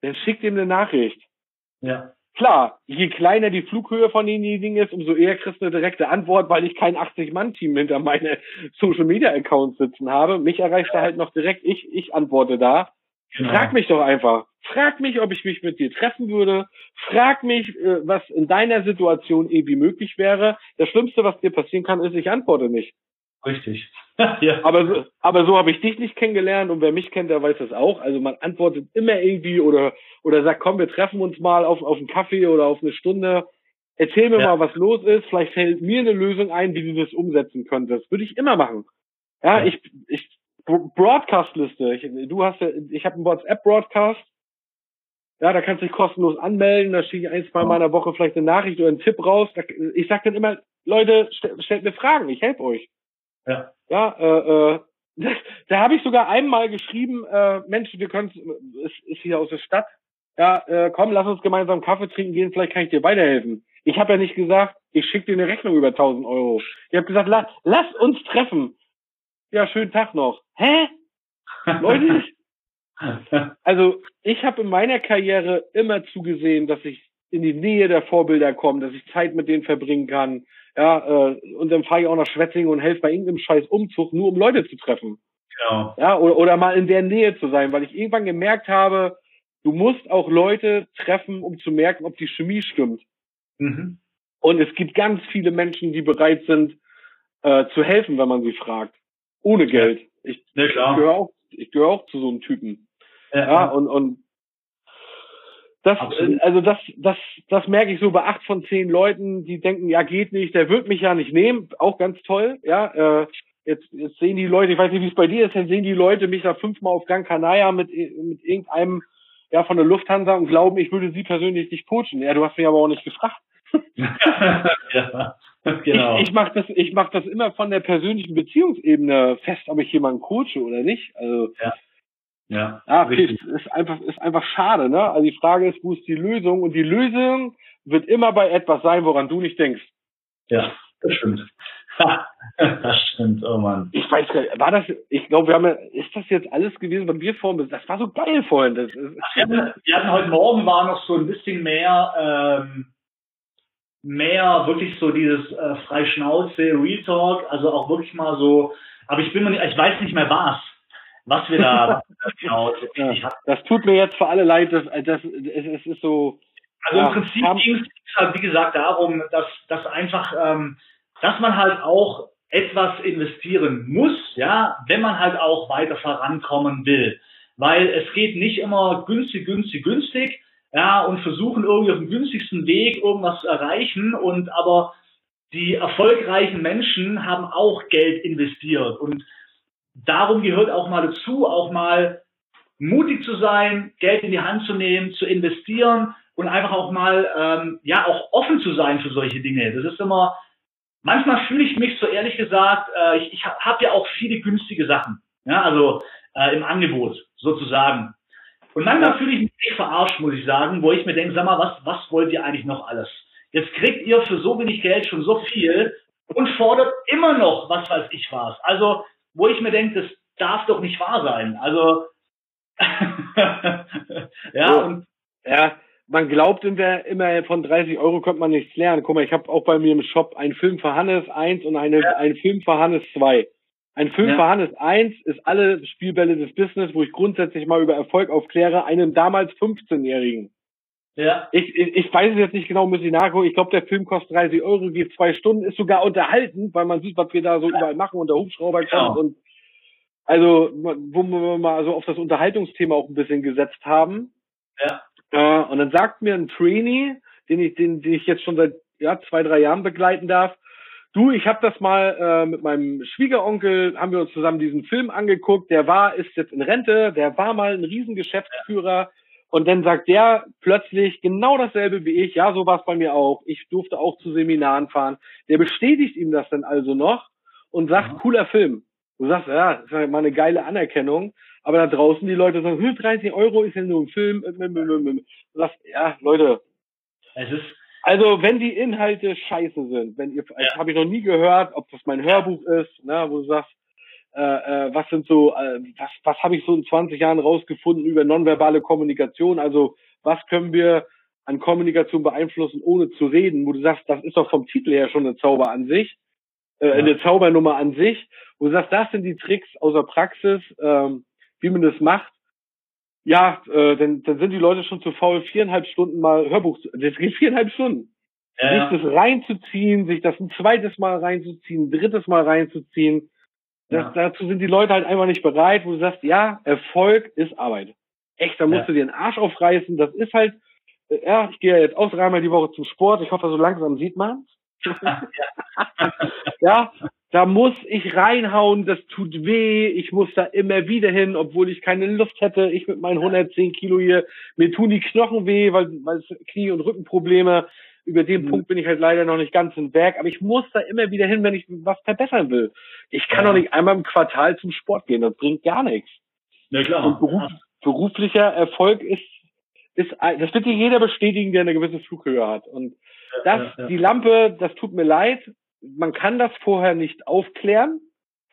dann schickt ihm eine Nachricht. Ja. Klar, je kleiner die Flughöhe von denjenigen ist, umso eher kriegst du eine direkte Antwort, weil ich kein 80-Mann-Team hinter meine [LAUGHS] Social-Media-Accounts sitzen habe. Mich erreicht da halt noch direkt, ich, ich antworte da. Genau. Frag mich doch einfach. Frag mich, ob ich mich mit dir treffen würde. Frag mich, äh, was in deiner Situation irgendwie möglich wäre. Das Schlimmste, was dir passieren kann, ist, ich antworte nicht. Richtig. [LAUGHS] ja. Aber so, aber so habe ich dich nicht kennengelernt und wer mich kennt, der weiß das auch. Also man antwortet immer irgendwie oder oder sagt, komm, wir treffen uns mal auf auf einen Kaffee oder auf eine Stunde. Erzähl mir ja. mal, was los ist. Vielleicht fällt mir eine Lösung ein, wie du das umsetzen könntest. Würde ich immer machen. Ja, ja. ich ich Broadcast-Liste. Ich, du hast ja, ich habe einen WhatsApp-Broadcast. Ja, da kannst du dich kostenlos anmelden. Da schicke ich ein, zwei Mal in der Woche vielleicht eine Nachricht oder einen Tipp raus. Ich sag dann immer, Leute, stellt mir Fragen, ich helfe euch. Ja. Ja, äh, äh, [LAUGHS] da habe ich sogar einmal geschrieben, äh, Mensch, wir können es ist hier aus der Stadt. Ja, äh, komm, lass uns gemeinsam Kaffee trinken gehen, vielleicht kann ich dir weiterhelfen. Ich habe ja nicht gesagt, ich schicke dir eine Rechnung über 1000 Euro. Ich habe gesagt, la, lass uns treffen. Ja, schönen Tag noch. Hä? [LAUGHS] Leute, also ich habe in meiner Karriere immer zugesehen, dass ich in die Nähe der Vorbilder komme, dass ich Zeit mit denen verbringen kann. Ja, äh, und dann fahre ich auch nach Schwetzingen und helfe bei irgendeinem scheiß Umzug, nur um Leute zu treffen. Genau. Ja, oder, oder mal in der Nähe zu sein, weil ich irgendwann gemerkt habe, du musst auch Leute treffen, um zu merken, ob die Chemie stimmt. Mhm. Und es gibt ganz viele Menschen, die bereit sind, äh, zu helfen, wenn man sie fragt. Ohne Geld. Ich, ja, ich gehöre auch, ich gehöre auch zu so einem Typen. Ja, ja und, und das, also das, das, das merke ich so bei acht von zehn Leuten, die denken, ja geht nicht, der wird mich ja nicht nehmen, auch ganz toll, ja. Äh, jetzt, jetzt sehen die Leute, ich weiß nicht, wie es bei dir ist, dann sehen die Leute mich da fünfmal auf Gran Canaria mit, mit irgendeinem, ja, von der Lufthansa und glauben, ich würde sie persönlich nicht coachen. Ja, du hast mich aber auch nicht gefragt. [LAUGHS] ja, genau. Ich, ich mache das, ich mach das immer von der persönlichen Beziehungsebene fest, ob ich jemanden coache oder nicht. Also, ja. Ja, ja okay, ist einfach, ist einfach schade, ne? Also die Frage ist, wo ist die Lösung? Und die Lösung wird immer bei etwas sein, woran du nicht denkst. Ja, das stimmt. das stimmt, oh Mann. Ich weiß gar nicht, war das, ich glaube, wir haben ja, ist das jetzt alles gewesen, was wir vorhin, das war so geil vorhin. Das, Ach, wir, hatten, wir hatten heute Morgen war noch so ein bisschen mehr, ähm, mehr wirklich so dieses äh, Freischnauze, Real Talk, also auch wirklich mal so, aber ich bin mir nicht, ich weiß nicht mehr was was wir da [LAUGHS] genau ja, Das tut mir jetzt für alle leid, das, das, es, es ist so. Also ja, im Prinzip ging es halt, wie gesagt, darum, dass, dass einfach, ähm, dass man halt auch etwas investieren muss, ja, wenn man halt auch weiter vorankommen will. Weil es geht nicht immer günstig, günstig, günstig, ja, und versuchen irgendwie auf dem günstigsten Weg irgendwas zu erreichen und aber die erfolgreichen Menschen haben auch Geld investiert und darum gehört auch mal dazu, auch mal mutig zu sein, Geld in die Hand zu nehmen, zu investieren und einfach auch mal ähm, ja auch offen zu sein für solche Dinge. Das ist immer manchmal fühle ich mich so ehrlich gesagt, äh, ich, ich habe ja auch viele günstige Sachen, ja also äh, im Angebot sozusagen. Und manchmal fühle ich mich verarscht, muss ich sagen, wo ich mir denke, sag mal, was was wollt ihr eigentlich noch alles? Jetzt kriegt ihr für so wenig Geld schon so viel und fordert immer noch, was weiß ich was. Also wo ich mir denke, das darf doch nicht wahr sein. Also [LAUGHS] ja, so, und ja, man glaubt immer, immer von 30 Euro könnte man nichts lernen. Guck mal, ich habe auch bei mir im Shop einen Film für Hannes 1 und eine, ja. einen Film für Hannes 2. Ein Film ja. für Hannes 1 ist alle Spielbälle des Business, wo ich grundsätzlich mal über Erfolg aufkläre, einem damals 15-Jährigen. Ja. Ich, ich, ich weiß es jetzt nicht genau, muss ich nachgucken. Ich glaube, der Film kostet 30 Euro, geht zwei Stunden, ist sogar unterhalten, weil man sieht, was wir da so ja. überall machen und der Hubschrauber kommt genau. und also, wo wir mal so auf das Unterhaltungsthema auch ein bisschen gesetzt haben. Ja. Äh, und dann sagt mir ein Trainee, den ich, den, den ich jetzt schon seit ja, zwei, drei Jahren begleiten darf, du, ich habe das mal äh, mit meinem Schwiegeronkel, haben wir uns zusammen diesen Film angeguckt, der war, ist jetzt in Rente, der war mal ein Riesengeschäftsführer, ja. Und dann sagt der plötzlich genau dasselbe wie ich. Ja, so war es bei mir auch. Ich durfte auch zu Seminaren fahren. Der bestätigt ihm das dann also noch und sagt, ja. cooler Film. Du sagst, ja, das ist halt mal eine geile Anerkennung. Aber da draußen die Leute sagen, 30 Euro ist ja nur ein Film. Du sagst, ja, Leute. Also, wenn die Inhalte scheiße sind, wenn ihr, ja. habe ich noch nie gehört, ob das mein Hörbuch ist, ne, wo du sagst, äh, äh, was sind so, äh, was, was habe ich so in 20 Jahren rausgefunden über nonverbale Kommunikation? Also was können wir an Kommunikation beeinflussen, ohne zu reden, wo du sagst, das ist doch vom Titel her schon eine Zauber an sich, äh, ja. eine Zaubernummer an sich, wo du sagst, das sind die Tricks aus der Praxis, ähm, wie man das macht. Ja, äh, dann, dann sind die Leute schon zu faul, viereinhalb Stunden mal Hörbuch, das geht viereinhalb Stunden. Ja, sich das reinzuziehen, sich das ein zweites Mal reinzuziehen, ein drittes Mal reinzuziehen, das, ja. Dazu sind die Leute halt einfach nicht bereit, wo du sagst, ja, Erfolg ist Arbeit. Echt, da musst ja. du dir den Arsch aufreißen. Das ist halt, äh, ja, ich gehe ja jetzt auch dreimal die Woche zum Sport. Ich hoffe, so langsam sieht man [LAUGHS] ja, da muss ich reinhauen, das tut weh, ich muss da immer wieder hin, obwohl ich keine Luft hätte. Ich mit meinen 110 Kilo hier, mir tun die Knochen weh, weil, weil es Knie- und Rückenprobleme. Über den mhm. Punkt bin ich halt leider noch nicht ganz im Werk, aber ich muss da immer wieder hin, wenn ich was verbessern will. Ich kann doch nicht einmal im Quartal zum Sport gehen, das bringt gar nichts. Ja, klar. Und beruf, beruflicher Erfolg ist, ist, das wird dir jeder bestätigen, der eine gewisse Flughöhe hat. Und das, ja, ja. die Lampe, das tut mir leid. Man kann das vorher nicht aufklären.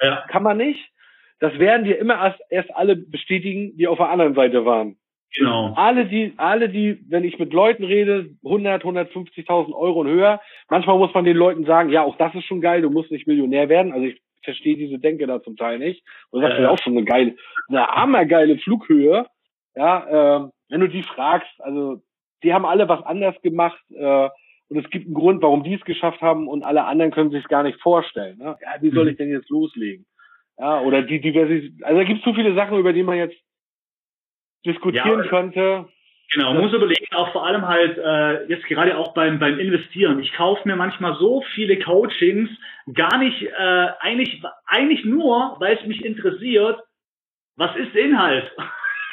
Ja. Kann man nicht. Das werden dir immer erst, erst alle bestätigen, die auf der anderen Seite waren. Genau. Alle die, alle die, wenn ich mit Leuten rede, 100, 150.000 Euro und höher. Manchmal muss man den Leuten sagen, ja, auch das ist schon geil, du musst nicht Millionär werden. Also ich verstehe diese Denke da zum Teil nicht. Und das ist ja auch schon eine geile, eine hammergeile Flughöhe. Ja, äh, wenn du die fragst, also die haben alle was anders gemacht. Äh, und es gibt einen Grund, warum die es geschafft haben und alle anderen können sich es gar nicht vorstellen. Ne? Ja, wie soll mhm. ich denn jetzt loslegen? Ja, oder die Diversität. Also da gibt es so viele Sachen, über die man jetzt diskutieren ja, könnte. Genau, man muss überlegen, auch vor allem halt äh, jetzt gerade auch beim beim Investieren. Ich kaufe mir manchmal so viele Coachings gar nicht äh, eigentlich eigentlich nur, weil es mich interessiert, was ist Inhalt?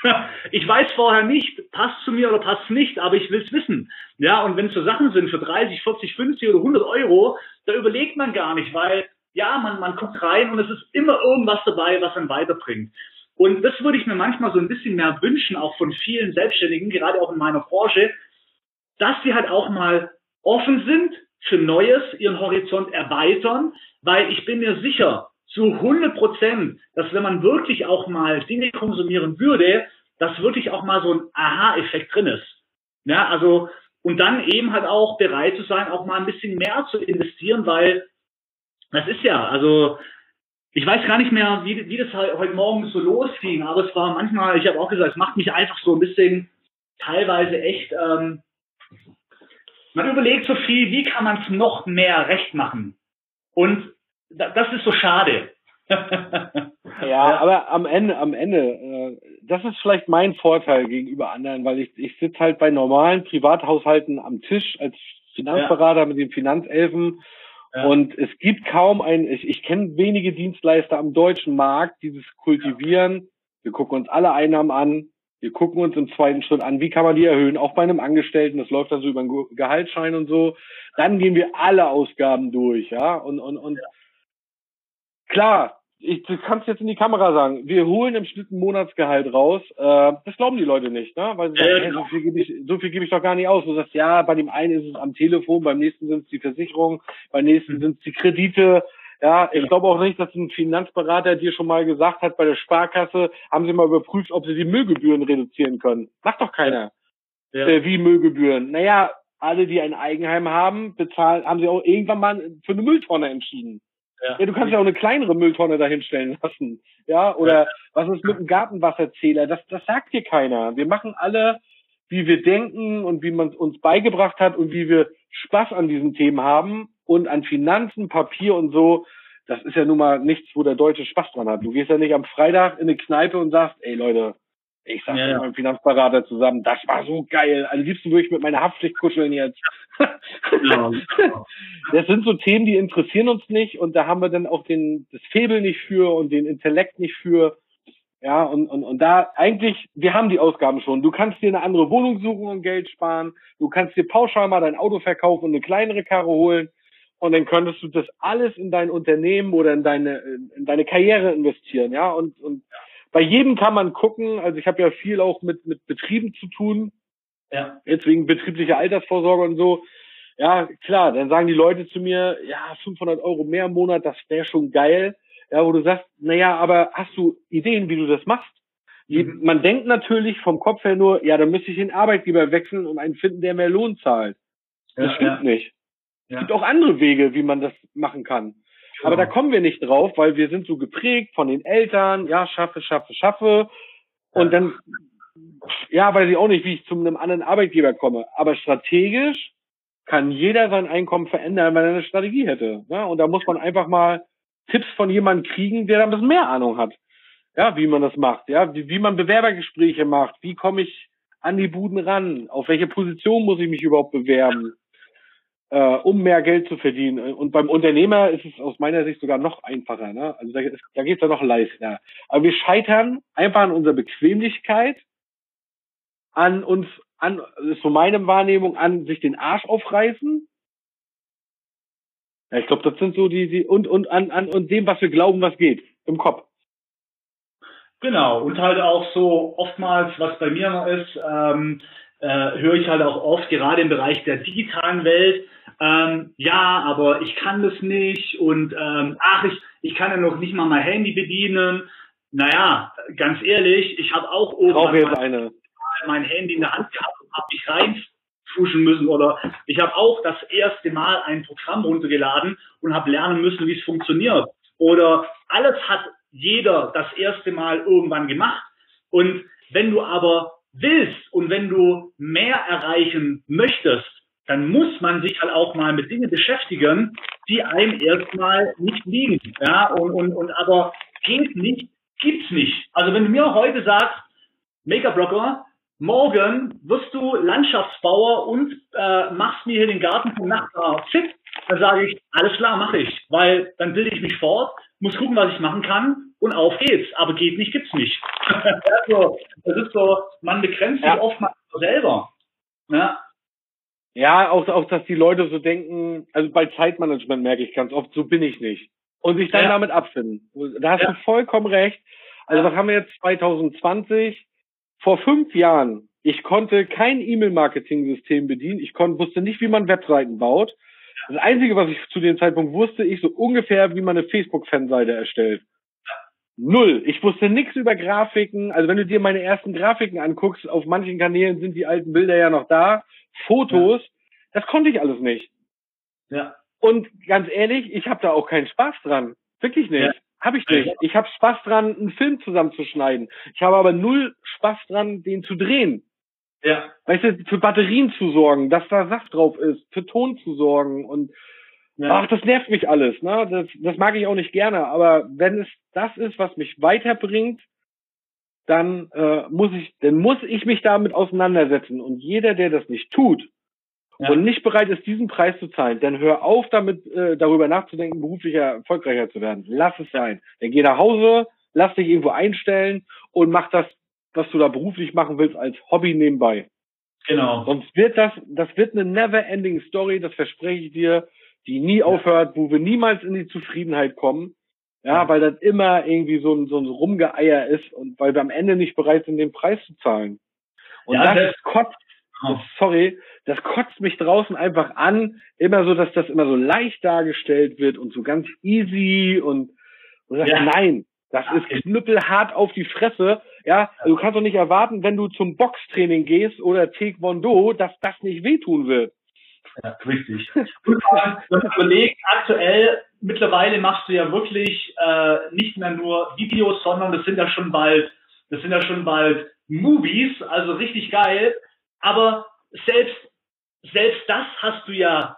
[LAUGHS] ich weiß vorher nicht, passt zu mir oder passt nicht, aber ich will es wissen. Ja, und wenn es so Sachen sind für 30, 40, 50 oder 100 Euro, da überlegt man gar nicht, weil ja, man, man guckt rein und es ist immer irgendwas dabei, was einen weiterbringt. Und das würde ich mir manchmal so ein bisschen mehr wünschen, auch von vielen Selbstständigen, gerade auch in meiner Branche, dass sie halt auch mal offen sind für Neues, ihren Horizont erweitern, weil ich bin mir sicher, zu 100 Prozent, dass wenn man wirklich auch mal Dinge konsumieren würde, dass wirklich auch mal so ein Aha-Effekt drin ist. Ja, also, und dann eben halt auch bereit zu sein, auch mal ein bisschen mehr zu investieren, weil das ist ja, also ich weiß gar nicht mehr, wie, wie das heute Morgen so losging, aber es war manchmal, ich habe auch gesagt, es macht mich einfach so ein bisschen teilweise echt, ähm, man überlegt so viel, wie kann man es noch mehr recht machen? Und das ist so schade. [LAUGHS] ja, aber am Ende, am Ende, äh, das ist vielleicht mein Vorteil gegenüber anderen, weil ich, ich sitze halt bei normalen Privathaushalten am Tisch als Finanzberater ja. mit den Finanzelfen und es gibt kaum ein, ich, ich kenne wenige Dienstleister am deutschen Markt, die das kultivieren. Wir gucken uns alle Einnahmen an. Wir gucken uns im zweiten Schritt an, wie kann man die erhöhen, auch bei einem Angestellten, das läuft dann so über einen Gehaltsschein und so. Dann gehen wir alle Ausgaben durch, ja. Und, und, und klar, ich kann es jetzt in die Kamera sagen, wir holen im Schnitt ein Monatsgehalt raus. Äh, das glauben die Leute nicht, ne? Weil sie sagen, hey, so viel gebe ich, so viel gebe ich doch gar nicht aus. Du sagst, ja, bei dem einen ist es am Telefon, beim nächsten sind es die Versicherungen, beim nächsten mhm. sind es die Kredite. Ja, ich glaube auch nicht, dass ein Finanzberater dir schon mal gesagt hat, bei der Sparkasse haben sie mal überprüft, ob sie die Müllgebühren reduzieren können. Macht doch keiner. Ja. Äh, wie Müllgebühren? Naja, alle, die ein Eigenheim haben, bezahlen, haben sie auch irgendwann mal für eine Mülltonne entschieden. Ja. ja, du kannst ja auch eine kleinere Mülltonne dahinstellen lassen. Ja, oder ja. was ist mit dem Gartenwasserzähler? Das, das sagt dir keiner. Wir machen alle, wie wir denken und wie man uns beigebracht hat und wie wir Spaß an diesen Themen haben und an Finanzen, Papier und so. Das ist ja nun mal nichts, wo der Deutsche Spaß dran hat. Du gehst ja nicht am Freitag in eine Kneipe und sagst, ey Leute, ich sag ja, mit meinem Finanzberater zusammen, das war so geil. Am liebsten würde ich mit meiner Haftpflicht kuscheln jetzt. Ja, [LAUGHS] das sind so Themen, die interessieren uns nicht und da haben wir dann auch den, das Febel nicht für und den Intellekt nicht für. Ja, und, und, und da eigentlich, wir haben die Ausgaben schon. Du kannst dir eine andere Wohnung suchen und Geld sparen. Du kannst dir pauschal mal dein Auto verkaufen und eine kleinere Karre holen. Und dann könntest du das alles in dein Unternehmen oder in deine, in deine Karriere investieren, ja. Und, und bei jedem kann man gucken. Also ich habe ja viel auch mit, mit Betrieben zu tun. Ja. Jetzt wegen betrieblicher Altersvorsorge und so. Ja, klar, dann sagen die Leute zu mir, ja, 500 Euro mehr im Monat, das wäre schon geil. Ja, wo du sagst, naja, aber hast du Ideen, wie du das machst? Mhm. Man denkt natürlich vom Kopf her nur, ja, dann müsste ich den Arbeitgeber wechseln und einen finden, der mehr Lohn zahlt. Das ja, stimmt ja. nicht. Es gibt auch andere Wege, wie man das machen kann. Aber da kommen wir nicht drauf, weil wir sind so geprägt von den Eltern, ja, schaffe, schaffe, schaffe. Und dann, ja, weiß ich auch nicht, wie ich zu einem anderen Arbeitgeber komme. Aber strategisch kann jeder sein Einkommen verändern, wenn er eine Strategie hätte. Ja? Und da muss man einfach mal Tipps von jemandem kriegen, der da ein bisschen mehr Ahnung hat. Ja, wie man das macht, ja, wie, wie man Bewerbergespräche macht, wie komme ich an die Buden ran, auf welche Position muss ich mich überhaupt bewerben äh, um mehr Geld zu verdienen. Und beim Unternehmer ist es aus meiner Sicht sogar noch einfacher. Ne? Also da, da geht es ja noch leichter. Aber wir scheitern einfach an unserer Bequemlichkeit an uns, an, ist so meine Wahrnehmung, an sich den Arsch aufreißen. Ja, ich glaube, das sind so die, die und und an, an und dem, was wir glauben, was geht im Kopf. Genau, und halt auch so oftmals, was bei mir noch ist, ähm, äh, höre ich halt auch oft, gerade im Bereich der digitalen Welt, ähm, ja, aber ich kann das nicht und ähm, ach, ich, ich kann ja noch nicht mal mein Handy bedienen. Naja, ganz ehrlich, ich habe auch oben mein, mein Handy in der Hand gehabt und habe mich reinfuschen müssen oder ich habe auch das erste Mal ein Programm runtergeladen und habe lernen müssen, wie es funktioniert. Oder alles hat jeder das erste Mal irgendwann gemacht. Und wenn du aber willst und wenn du mehr erreichen möchtest, dann muss man sich halt auch mal mit Dingen beschäftigen, die einem erstmal nicht liegen. Ja, und, und, und aber geht nicht, gibt's nicht. Also wenn du mir heute sagst, Makerblocker, morgen wirst du Landschaftsbauer und äh, machst mir hier den Garten vom Nachbar fit, dann sage ich, alles klar, mache ich, weil dann bilde ich mich fort, muss gucken, was ich machen kann und auf geht's. Aber geht nicht, gibt's nicht. [LAUGHS] also, das ist so, man begrenzt sich ja. oftmals selber. Ja. Ja, auch, auch, dass die Leute so denken, also bei Zeitmanagement merke ich ganz oft, so bin ich nicht. Und sich dann ja. damit abfinden. Da hast ja. du vollkommen recht. Also was haben wir jetzt 2020? Vor fünf Jahren, ich konnte kein E-Mail-Marketing-System bedienen. Ich konnte, wusste nicht, wie man Webseiten baut. Das Einzige, was ich zu dem Zeitpunkt wusste, ich so ungefähr, wie man eine Facebook-Fanseite erstellt. Null. Ich wusste nichts über Grafiken. Also wenn du dir meine ersten Grafiken anguckst, auf manchen Kanälen sind die alten Bilder ja noch da. Fotos, ja. das konnte ich alles nicht. Ja. Und ganz ehrlich, ich habe da auch keinen Spaß dran. Wirklich nicht. Ja. Habe ich nicht. Ich habe Spaß dran, einen Film zusammenzuschneiden. Ich habe aber null Spaß dran, den zu drehen. Ja. Weißt du, für Batterien zu sorgen, dass da Saft drauf ist, für Ton zu sorgen und ja. ach, das nervt mich alles, ne? Das, das mag ich auch nicht gerne, aber wenn es das ist, was mich weiterbringt, dann äh, muss ich, dann muss ich mich damit auseinandersetzen. Und jeder, der das nicht tut ja. und nicht bereit ist, diesen Preis zu zahlen, dann hör auf, damit äh, darüber nachzudenken, beruflicher erfolgreicher zu werden. Lass es sein. Dann geh nach Hause, lass dich irgendwo einstellen und mach das, was du da beruflich machen willst, als Hobby nebenbei. Genau. Sonst wird das, das wird eine never-ending Story, das verspreche ich dir, die nie aufhört, wo wir niemals in die Zufriedenheit kommen. Ja, weil das immer irgendwie so ein, so ein Rumgeeier ist und weil wir am Ende nicht bereit sind, den Preis zu zahlen. Und ja, das, das kotzt, oh. sorry, das kotzt mich draußen einfach an, immer so, dass das immer so leicht dargestellt wird und so ganz easy und, und ja. nein, das ist knüppelhart auf die Fresse. Ja, du kannst doch nicht erwarten, wenn du zum Boxtraining gehst oder Taekwondo, dass das nicht wehtun wird. Ja, richtig. Und wenn man überlegt, aktuell, mittlerweile machst du ja wirklich äh, nicht mehr nur Videos, sondern das sind ja schon bald, das sind ja schon bald Movies, also richtig geil. Aber selbst, selbst das hast du ja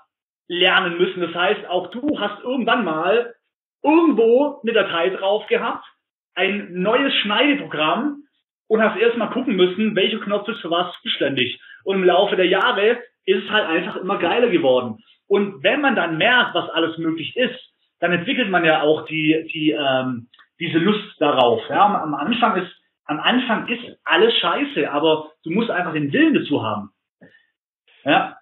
lernen müssen. Das heißt, auch du hast irgendwann mal irgendwo eine Datei drauf gehabt, ein neues Schneideprogramm und hast erstmal gucken müssen, welche Knopf ist für was zuständig. Und im Laufe der Jahre ist es halt einfach immer geiler geworden. Und wenn man dann merkt, was alles möglich ist, dann entwickelt man ja auch die, die, ähm, diese Lust darauf. Ja, am Anfang ist, am Anfang ist alles scheiße, aber du musst einfach den Willen dazu haben. Ja.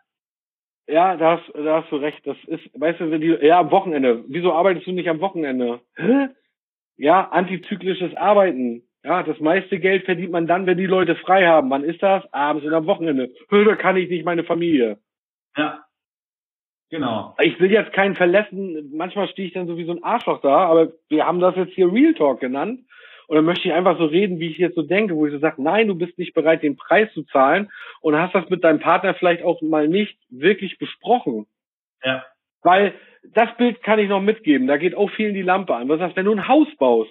Ja, da hast, da hast du recht. Das ist, weißt du, die, ja, am Wochenende. Wieso arbeitest du nicht am Wochenende? Hä? Ja, antizyklisches Arbeiten. Ja, das meiste Geld verdient man dann, wenn die Leute frei haben. Wann ist das? Abends und am Wochenende. Da kann ich nicht meine Familie. Ja. Genau. Ich will jetzt keinen verlassen. Manchmal stehe ich dann so wie so ein Arschloch da, aber wir haben das jetzt hier Real Talk genannt. Und dann möchte ich einfach so reden, wie ich jetzt so denke, wo ich so sage, nein, du bist nicht bereit, den Preis zu zahlen und hast das mit deinem Partner vielleicht auch mal nicht wirklich besprochen. Ja. Weil das Bild kann ich noch mitgeben, da geht auch vielen die Lampe an. Was heißt, wenn du ein Haus baust,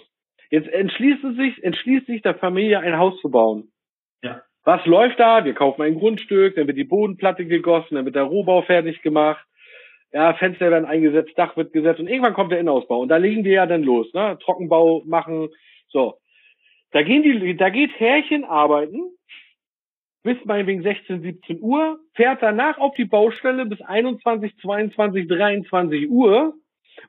Jetzt entschließt sich, entschließt sich der Familie ein Haus zu bauen. Ja. Was läuft da? Wir kaufen ein Grundstück, dann wird die Bodenplatte gegossen, dann wird der Rohbau fertig gemacht. Ja, Fenster werden eingesetzt, Dach wird gesetzt und irgendwann kommt der Innenausbau. Und da legen wir ja dann los, ne? Trockenbau machen, so. Da gehen die, da geht Härchen arbeiten, bis meinetwegen 16, 17 Uhr, fährt danach auf die Baustelle bis 21, 22, 23 Uhr.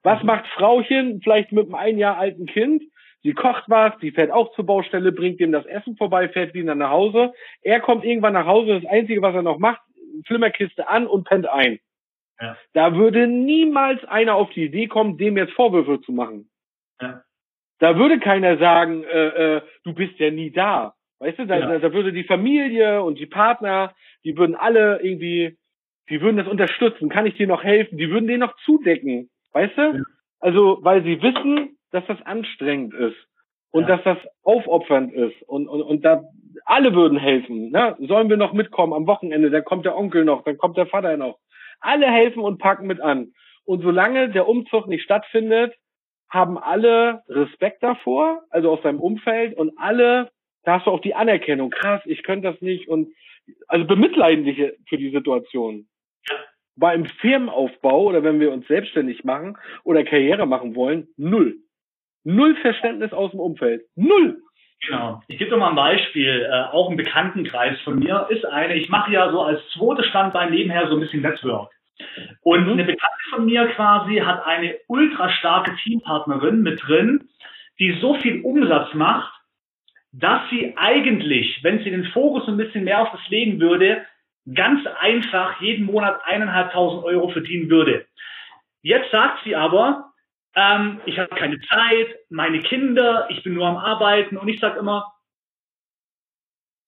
Was mhm. macht Frauchen vielleicht mit einem ein Jahr alten Kind? Sie kocht was, sie fährt auch zur Baustelle, bringt ihm das Essen vorbei, fährt wieder nach Hause. Er kommt irgendwann nach Hause, das Einzige, was er noch macht, Flimmerkiste an und pennt ein. Ja. Da würde niemals einer auf die Idee kommen, dem jetzt Vorwürfe zu machen. Ja. Da würde keiner sagen, äh, äh, du bist ja nie da. Weißt du, da, ja. da würde die Familie und die Partner, die würden alle irgendwie, die würden das unterstützen. Kann ich dir noch helfen? Die würden den noch zudecken. Weißt du? Also, weil sie wissen, dass das anstrengend ist und ja. dass das aufopfernd ist und, und, und da alle würden helfen. Ne? Sollen wir noch mitkommen am Wochenende? Dann kommt der Onkel noch, dann kommt der Vater noch. Alle helfen und packen mit an. Und solange der Umzug nicht stattfindet, haben alle Respekt davor, also aus seinem Umfeld und alle, da hast du auch die Anerkennung, krass, ich könnte das nicht und also bemitleiden dich für die Situation. Bei im Firmenaufbau oder wenn wir uns selbstständig machen oder Karriere machen wollen, null. Null Verständnis aus dem Umfeld. Null. Genau. Ich gebe dir mal ein Beispiel. Äh, auch ein Bekanntenkreis von mir ist eine, ich mache ja so als zweites Standbein nebenher so ein bisschen Network. Und mhm. eine Bekannte von mir quasi hat eine ultra starke Teampartnerin mit drin, die so viel Umsatz macht, dass sie eigentlich, wenn sie den Fokus ein bisschen mehr auf das legen würde, ganz einfach jeden Monat eineinhalbtausend Euro verdienen würde. Jetzt sagt sie aber, ähm, ich habe keine Zeit, meine Kinder, ich bin nur am Arbeiten und ich sage immer,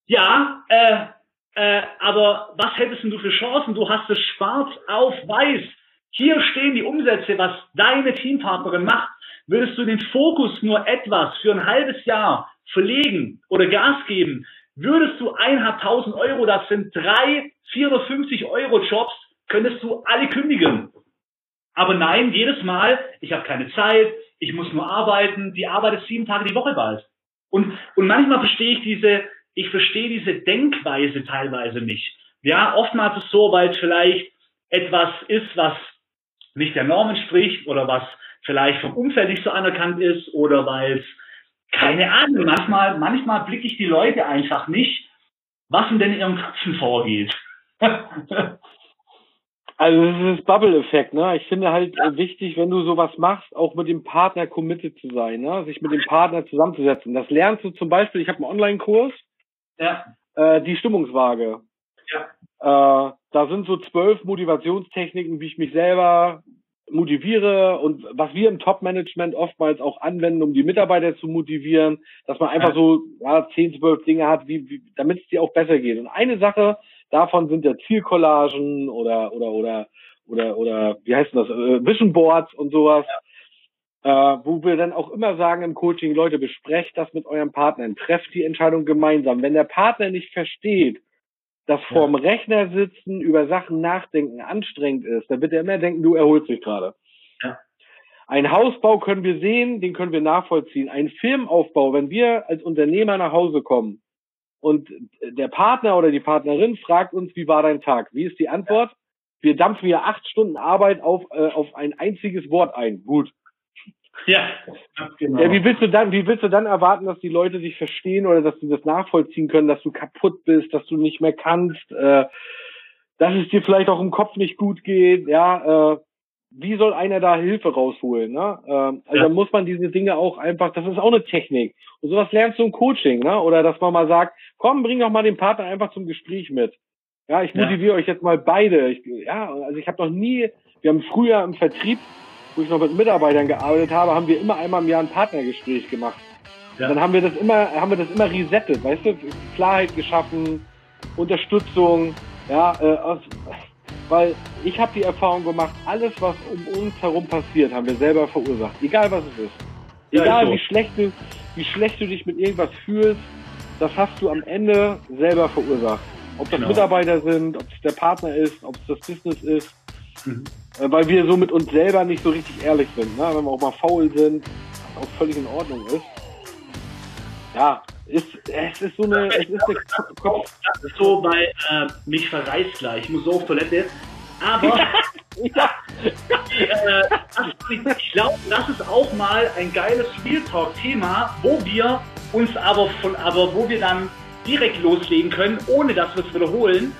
ja, äh, äh, aber was hättest du für Chancen? Du hast es schwarz auf weiß. Hier stehen die Umsätze, was deine Teampartnerin macht. Würdest du den Fokus nur etwas für ein halbes Jahr verlegen oder Gas geben, würdest du eineinhalbtausend Euro, das sind drei 450 Euro Jobs, könntest du alle kündigen. Aber nein, jedes Mal, ich habe keine Zeit, ich muss nur arbeiten, die Arbeit ist sieben Tage die Woche bald. Und, und manchmal verstehe ich diese, ich verstehe diese Denkweise teilweise nicht. Ja, oftmals ist es so, weil es vielleicht etwas ist, was nicht der Norm entspricht oder was vielleicht vom Umfeld nicht so anerkannt ist oder weil es, keine Ahnung, manchmal, manchmal blicke ich die Leute einfach nicht, was denn in ihrem Köpfen vorgeht. [LAUGHS] Also es ist Bubble-Effekt, ne? Ich finde halt ja. wichtig, wenn du sowas machst, auch mit dem Partner committed zu sein, ne? Sich mit dem Partner zusammenzusetzen. Das lernst du zum Beispiel, ich habe einen Online-Kurs, ja. Äh, die Stimmungswaage. Ja. Äh, da sind so zwölf Motivationstechniken, wie ich mich selber motiviere und was wir im Top-Management oftmals auch anwenden, um die Mitarbeiter zu motivieren, dass man einfach so ja, zehn, zwölf Dinge hat, wie, wie, damit es dir auch besser geht. Und eine Sache davon sind ja Zielcollagen oder oder oder oder oder wie heißt das, äh, Vision Boards und sowas. Ja äh, wo wir dann auch immer sagen im Coaching, Leute, besprecht das mit eurem Partner, trefft die Entscheidung gemeinsam. Wenn der Partner nicht versteht, dass ja. vorm Rechner sitzen, über Sachen nachdenken anstrengend ist, dann wird er immer denken, du erholst dich gerade. Ja. Ein Hausbau können wir sehen, den können wir nachvollziehen. Ein Firmenaufbau, wenn wir als Unternehmer nach Hause kommen und der Partner oder die Partnerin fragt uns, wie war dein Tag? Wie ist die Antwort? Wir dampfen hier acht Stunden Arbeit auf, äh, auf ein einziges Wort ein. Gut. Ja, genau. Ja, wie willst du dann, wie willst du dann erwarten, dass die Leute sich verstehen oder dass sie das nachvollziehen können, dass du kaputt bist, dass du nicht mehr kannst, äh, dass es dir vielleicht auch im Kopf nicht gut geht, ja, äh, wie soll einer da Hilfe rausholen, ne? Äh, also ja. muss man diese Dinge auch einfach, das ist auch eine Technik. Und sowas lernst du im Coaching, ne? Oder dass man mal sagt, komm, bring doch mal den Partner einfach zum Gespräch mit. Ja, ich motiviere ja. euch jetzt mal beide. Ich, ja, also ich habe noch nie, wir haben früher im Vertrieb wo ich noch mit Mitarbeitern gearbeitet habe, haben wir immer einmal im Jahr ein Partnergespräch gemacht. Ja. Dann haben wir das immer, haben wir das immer resettet, weißt du, Klarheit geschaffen, Unterstützung, ja, äh, aus, weil ich habe die Erfahrung gemacht, alles, was um uns herum passiert, haben wir selber verursacht, egal was es ist. Egal ja, wie schlecht du, wie schlecht du dich mit irgendwas fühlst, das hast du am Ende selber verursacht. Ob das genau. Mitarbeiter sind, ob es der Partner ist, ob es das Business ist. Mhm. Äh, weil wir so mit uns selber nicht so richtig ehrlich sind. Ne? Wenn wir auch mal faul sind, was auch völlig in Ordnung ist. Ja, ist, es ist so eine, es ist eine Kopf. Das ist so, weil äh, mich verreißt gleich. Ich muss so auf Toilette. Aber [LAUGHS] ja. äh, ich glaube, das ist auch mal ein geiles Real Talk-Thema, wo wir uns aber von, aber wo wir dann direkt loslegen können, ohne dass wir es wiederholen.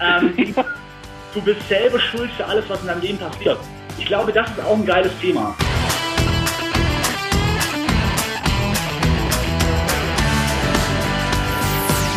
Ähm, [LAUGHS] du bist selber schuld für alles, was in deinem Leben passiert. Ich glaube, das ist auch ein geiles Thema.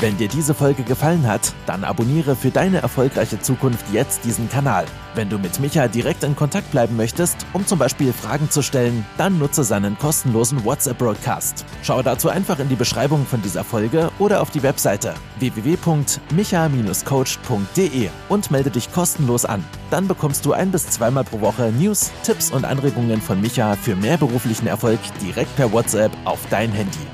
Wenn dir diese Folge gefallen hat, dann abonniere für deine erfolgreiche Zukunft jetzt diesen Kanal. Wenn du mit Micha direkt in Kontakt bleiben möchtest, um zum Beispiel Fragen zu stellen, dann nutze seinen kostenlosen WhatsApp-Broadcast. Schau dazu einfach in die Beschreibung von dieser Folge oder auf die Webseite www.micha-coach.de und melde dich kostenlos an. Dann bekommst du ein bis zweimal pro Woche News, Tipps und Anregungen von Micha für mehr beruflichen Erfolg direkt per WhatsApp auf dein Handy.